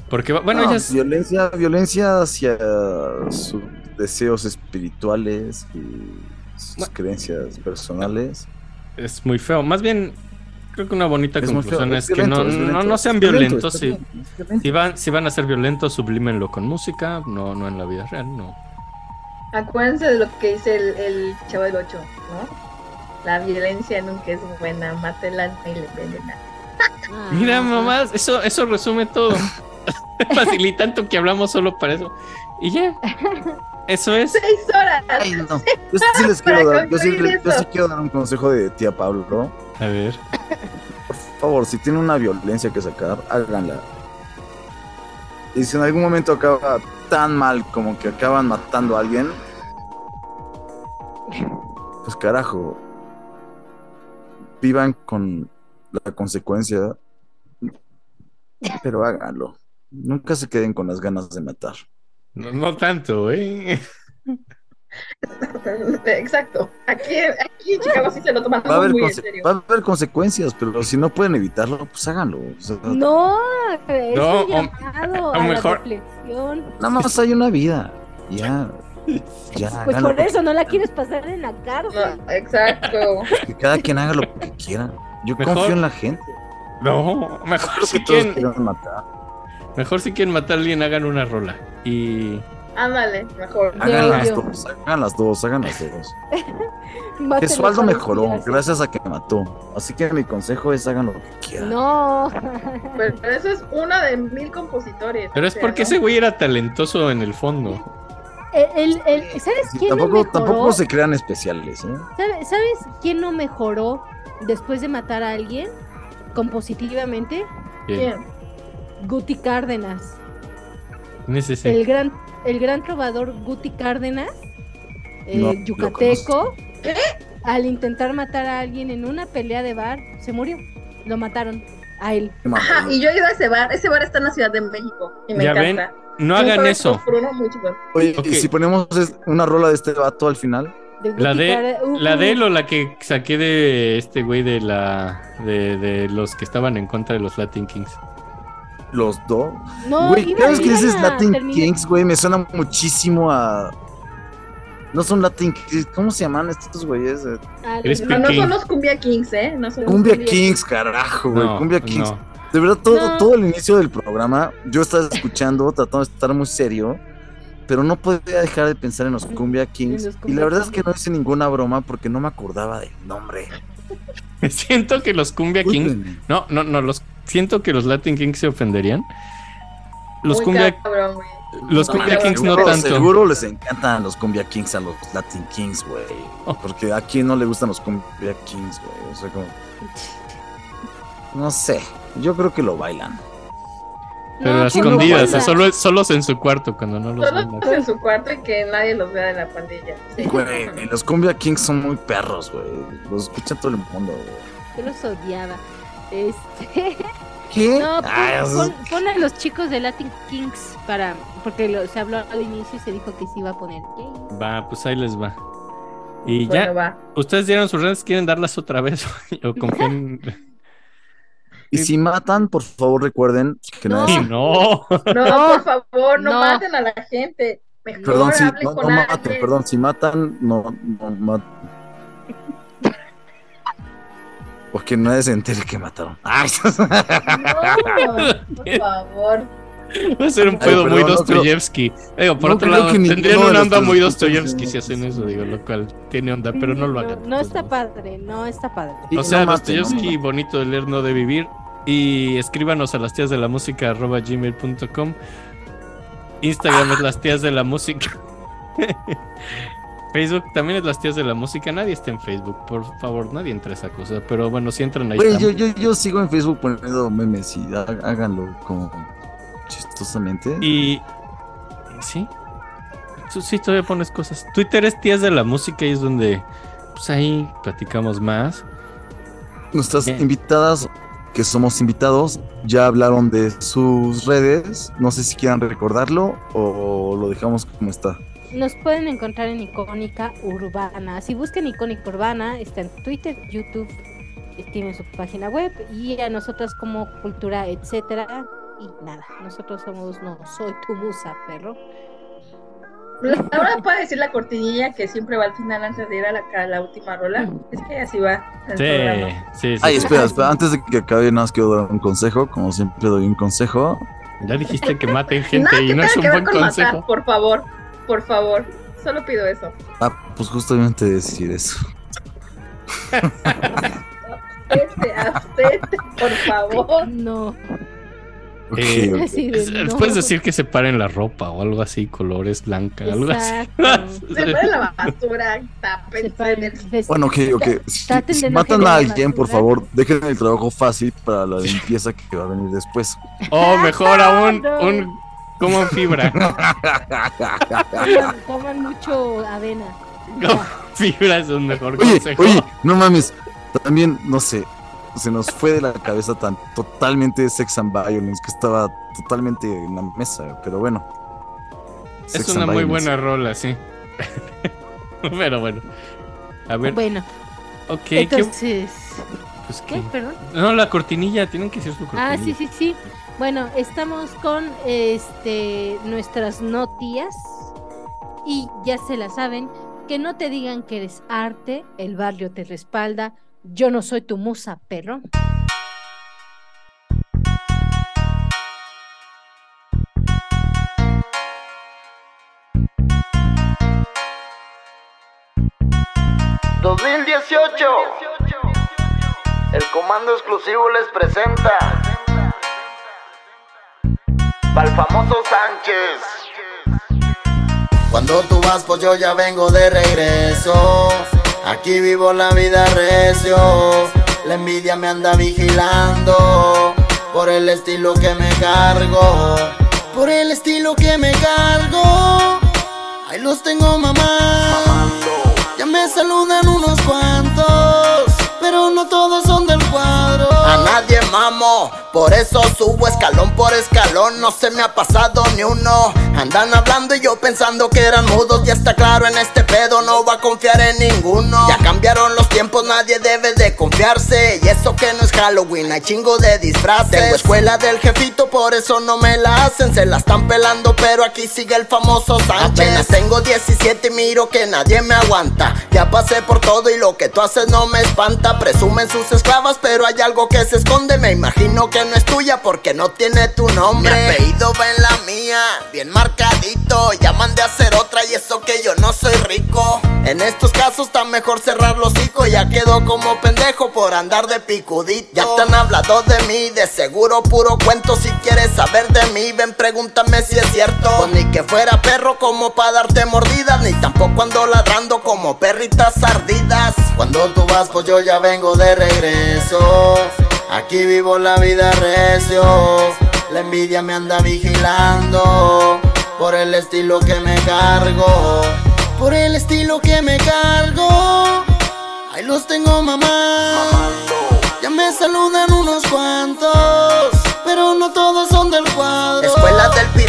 porque bueno, No, ellas, violencia violencia hacia sus deseos espirituales y sus Bueno. creencias personales. es muy feo. Más bien, creo que una bonita Es muy feo, conclusión es es, que violento, no, es no, violento, no sean violento, violentos. Si, si, van, si van a ser violentos, sublímenlo con música, no, no en la vida real, no. Acuérdense de lo que dice el, el chavo del 8, ¿no? La violencia nunca es buena, mátela y le venden nada. Ah, Mira, mamá, eso, eso resume todo. Facilita tanto que hablamos solo para eso. Y ya. Eso es. Seis horas. Ay, no. Yo sí, les quiero dar, yo sí, yo quiero dar un consejo de tía Pablo, ¿no? A ver. Por favor, si tienen una violencia que sacar, háganla. Y si en algún momento acaba tan mal como que acaban matando a alguien, pues carajo, vivan con la consecuencia, pero háganlo. Nunca se queden con las ganas de matar. No, no tanto, ¿eh? Exacto. Aquí, aquí en Chicago sí se lo toman Va a, muy en serio. va a haber consecuencias, pero si no pueden evitarlo, pues háganlo. O sea, No, es No, un o- a a, lo la mejor- reflexión. Nada más hay una vida. Ya. Ya, Pues háganlo. por eso no la quieres pasar en la cárcel. No, exacto. Que cada quien haga lo que quiera. Yo Mejor- confío en la gente. No, mejor si quieren, matar. mejor si quieren matar a alguien, hagan una rola. Y Ándale, mejor. Hagan las yo. dos, hagan las dos, hagan las dos. Gesualdo mejoró gracias a que mató. Así que mi consejo es hagan lo que quieran. No. Pero eso es una de mil compositores. Pero o es sea, porque ¿no? ese güey era talentoso en el fondo. El, ¿Sabes quién tampoco, no mejoró? tampoco se crean especiales, ¿eh? ¿Sabe- ¿Sabes quién no mejoró después de matar a alguien compositivamente? Bien. Bien. Guti Cárdenas. ¿Quién es ese? El gran, el gran trovador Guti Cárdenas, eh, No, yucateco, al intentar matar a alguien en una pelea de bar, se murió. Lo mataron a él. Ajá, y yo he ido a ese bar. Ese bar está en la Ciudad de México. Y me Ya ven, encanta. No Un hagan eso. uno. Oye, y si ponemos una rola de este vato al final, De La de. Uh, la de uh. él o la que saqué de este güey de la de, de los que estaban en contra de los Latin Kings. los dos. No, Güey, cada vez que dices Latin Kings, güey, me suena muchísimo a. No son Latin Kings, ¿cómo se llaman estos güeyes? Eh, a- Eres No, no son los Cumbia Kings, ¿eh? No son Cumbia Kings, carajo, güey. No, Cumbia Kings. no. De verdad, todo, No. todo el inicio del programa, yo estaba escuchando, tratando de estar muy serio, pero no podía dejar de pensar en los Cumbia Kings. los y la verdad es que no hice ninguna broma porque no me acordaba del nombre. Siento que los Cumbia Kings. No, no, no, los siento que los Latin Kings se ofenderían. Los Muy Cumbia, cabrón. Los Cumbia no, Kings no Seguro- tanto. Seguro les encantan los Cumbia Kings a los Latin Kings, güey. Oh. Porque a quién no le gustan los Cumbia Kings, güey. O sea, como. No sé. Yo creo que lo bailan. Pero No, a escondidas, no, solo, solos en su cuarto cuando no los Solo ven. en su cuarto y que nadie los vea de la pandilla. Sí. Güey, los Cumbia Kings son muy perros, güey. Los escucha todo el mundo, güey. Yo los odiaba. Este. ¿Qué? No, pon, pon a los chicos de Latin Kings para. Porque lo- se habló al inicio y se dijo que se iba a poner. Yay. Va, pues ahí les va. Y Bueno, ya, va. ustedes dieron sus redes, ¿quieren darlas otra vez? o. Y si matan, por favor recuerden que No. no. No, por favor, no, No. maten a la gente. Mejor Perdón, sí, hablen no, no maten, perdón, si matan, no, no maten. Porque nadie se entere que mataron. Ay, No, por favor. Va a ser un pedo muy no creo- Dostoyevsky. Digo, por no otro lado, que tendrían una onda muy Dostoyevsky si hacen eso, digo, lo cual tiene onda, pero no lo hagan. No, no está padre, no está padre. O sea, Dostoyevsky, no bonito de leer, no de vivir. Y escríbanos a las tías de la música arroba gmail.com. Instagram es las tías de la música. Facebook también es las tías de la música. Nadie está en Facebook, por favor, nadie entra a esa cosa. Pero bueno, si entran ahí. Yo, yo, yo sigo en Facebook poniendo memes y há- háganlo como chistosamente. Y. Sí. Tú sí, todavía pones cosas. Twitter es tías de la música y es donde. Pues ahí platicamos más. Nuestras Bien. invitadas, que somos invitados, ya hablaron de sus redes. No sé si quieran recordarlo o lo dejamos como está. Nos pueden encontrar en Icónica Urbana. Si buscan Icónica Urbana, está en Twitter, YouTube, tienen su página web y a nosotras como Cultura, etcétera. Y nada, nosotros somos No Soy Tu Musa, perro. Ahora puede decir la cortinilla que siempre va al final antes de ir a la, a la última rola. Es que así va. Sí, sí, sí. Ay, espera, espera, antes de que acabe, nada más quiero dar un consejo. Como siempre, doy un consejo. Ya dijiste que maten gente y no es un buen con consejo. matar, por favor, por favor. Solo pido eso. Ah, pues justamente decir eso. Este, abstente, por favor. No. Ok, Eh, de, no. Puedes decir que separen la ropa o algo así, colores blanca, algo así. Exacto. Se fue la basura, tápense Separen- en el- ves- Bueno, ok, ok. Si, Traten si matan a alguien, por favor, dejen el trabajo fácil para la limpieza que va a venir después. O mejor aún, un como fibra. Coman, coman mucho avena. Como fibra es un mejor Oye, consejo. oye, no mames. También, no sé, se nos fue de la cabeza tan totalmente Sex and Violence que estaba totalmente en la mesa, pero bueno. es una muy buena rola, sí. Pero bueno. A ver, Bueno, ok. ¿qué- entonces. pues, ¿Qué? qué? Perdón. No, la cortinilla, tienen que decir su cortinilla. Ah, sí, sí, sí. Bueno, estamos con este nuestras notías y ya se la saben, que no te digan que eres arte, el barrio te respalda, yo no soy tu musa, perro. El comando exclusivo les presenta Pa'l famoso Sánchez. Cuando tú vas, pues yo ya vengo de regreso. Aquí vivo la vida recio. La envidia me anda vigilando. Por el estilo que me cargo. Por el estilo que me cargo. Ahí los tengo mamá. Ya me saludan unos cuantos, pero no todos son del cuadro. A nadie mamo, por eso subo escalón por escalón, no se me ha pasado ni uno. Andan hablando y yo pensando que eran mudos, ya está claro en este pedo, no va a confiar en ninguno. Ya cambiaron los tiempos, nadie debe de confiarse. Y eso que no es Halloween, hay chingo de disfraces. Tengo escuela del jefito, por eso no me la hacen, se la están pelando, pero aquí sigue el famoso Sánchez. Apenas tengo 17 y miro que nadie me aguanta. Ya pasé por todo y lo que tú haces no me espanta. Presumen sus esclavas, pero hay algo que se esconde. Me imagino que no es tuya porque no tiene tu nombre. Mi apellido va en la mía, bien marcadito. Ya mandé a hacer otra y eso que yo no soy rico. En estos casos está mejor cerrar los hocico. Ya quedó como pendejo por andar de picudito. Ya te han hablado de mí, de seguro puro cuento. Si quieres saber de mí, ven pregúntame si es cierto. Pues ni que fuera perro como para darte mordidas, ni tampoco ando ladrando como perritas ardidas. Cuando tú vas, pues yo ya vengo de regreso. Aquí vivo la vida recio. La envidia me anda vigilando. Por el estilo que me cargo. Por el estilo que me cargo. Ahí los tengo mamá. Ya me saludan unos cuantos,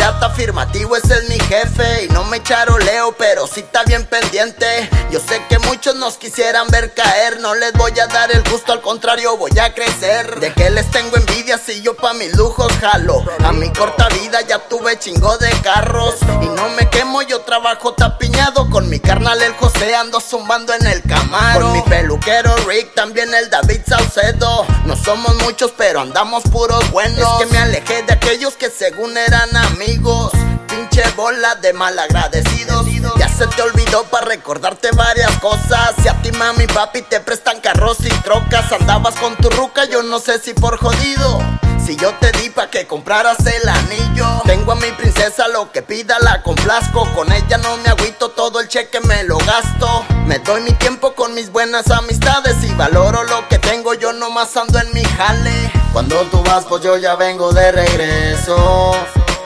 Pirata afirmativo, ese es mi jefe. Y no me charoleo, pero sí está bien pendiente. Yo sé que muchos nos quisieran ver caer. No les voy a dar el gusto, al contrario, voy a crecer. De que les tengo envidia si yo pa' mis lujos jalo. A mi corta vida ya tuve chingo de carros. Y no me quemo, yo trabajo tapiñado. Con mi carnal el José ando zumbando en el camaro. Con mi peluquero Rick, también el David Saucedo. No somos muchos, pero andamos puros buenos. Es que me alejé de aquellos que según eran amigos. Pinche bola de malagradecidos. Ya se te olvidó para recordarte varias cosas. Si a ti mami papi te prestan carros y trocas, andabas con tu ruca, yo no sé si por jodido. Si yo te di pa' que compraras el anillo. Tengo a mi princesa, lo que pida la complazco. Con ella no me agüito, todo el cheque me lo gasto. Me doy mi tiempo con mis buenas amistades Y valoro lo que tengo, yo nomás ando en mi jale. Cuando tú vas, pues yo ya vengo de regreso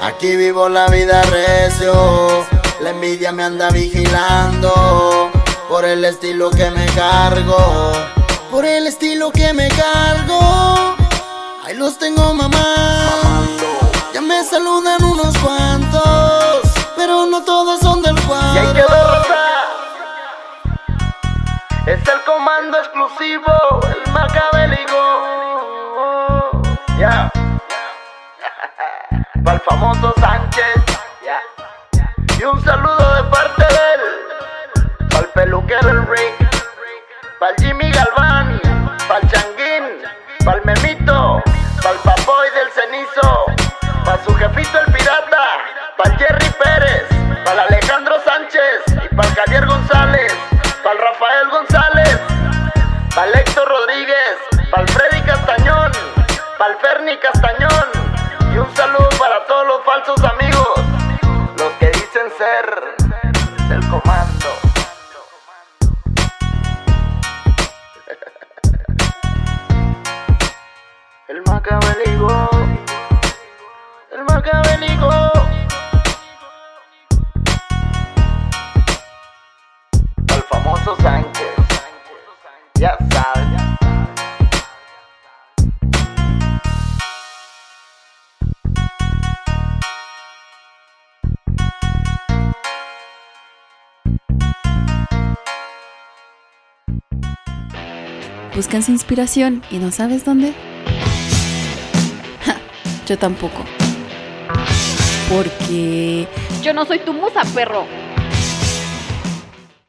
Aquí vivo la vida recio La envidia me anda vigilando Por el estilo que me cargo Por el estilo que me cargo Ahí los tengo mamá. Ya me saludan unos cuantos, pero no todos son del cuadro. Es el comando exclusivo, Para el famoso Sánchez. Y un saludo de parte de él. Para el peluquero el Rick. Para Jimmy Galván. Para el Changuín. Para el Memito. Para el Papoy del Cenizo. Para su jefito el pirata. Para Jerry Pérez. Para Alejandro Sánchez. Y para Javier comando. El macabélico. El macabélico. El famoso Sánchez. ¿Buscas inspiración y no sabes dónde? Ja, yo tampoco. Porque Yo no soy tu musa, perro.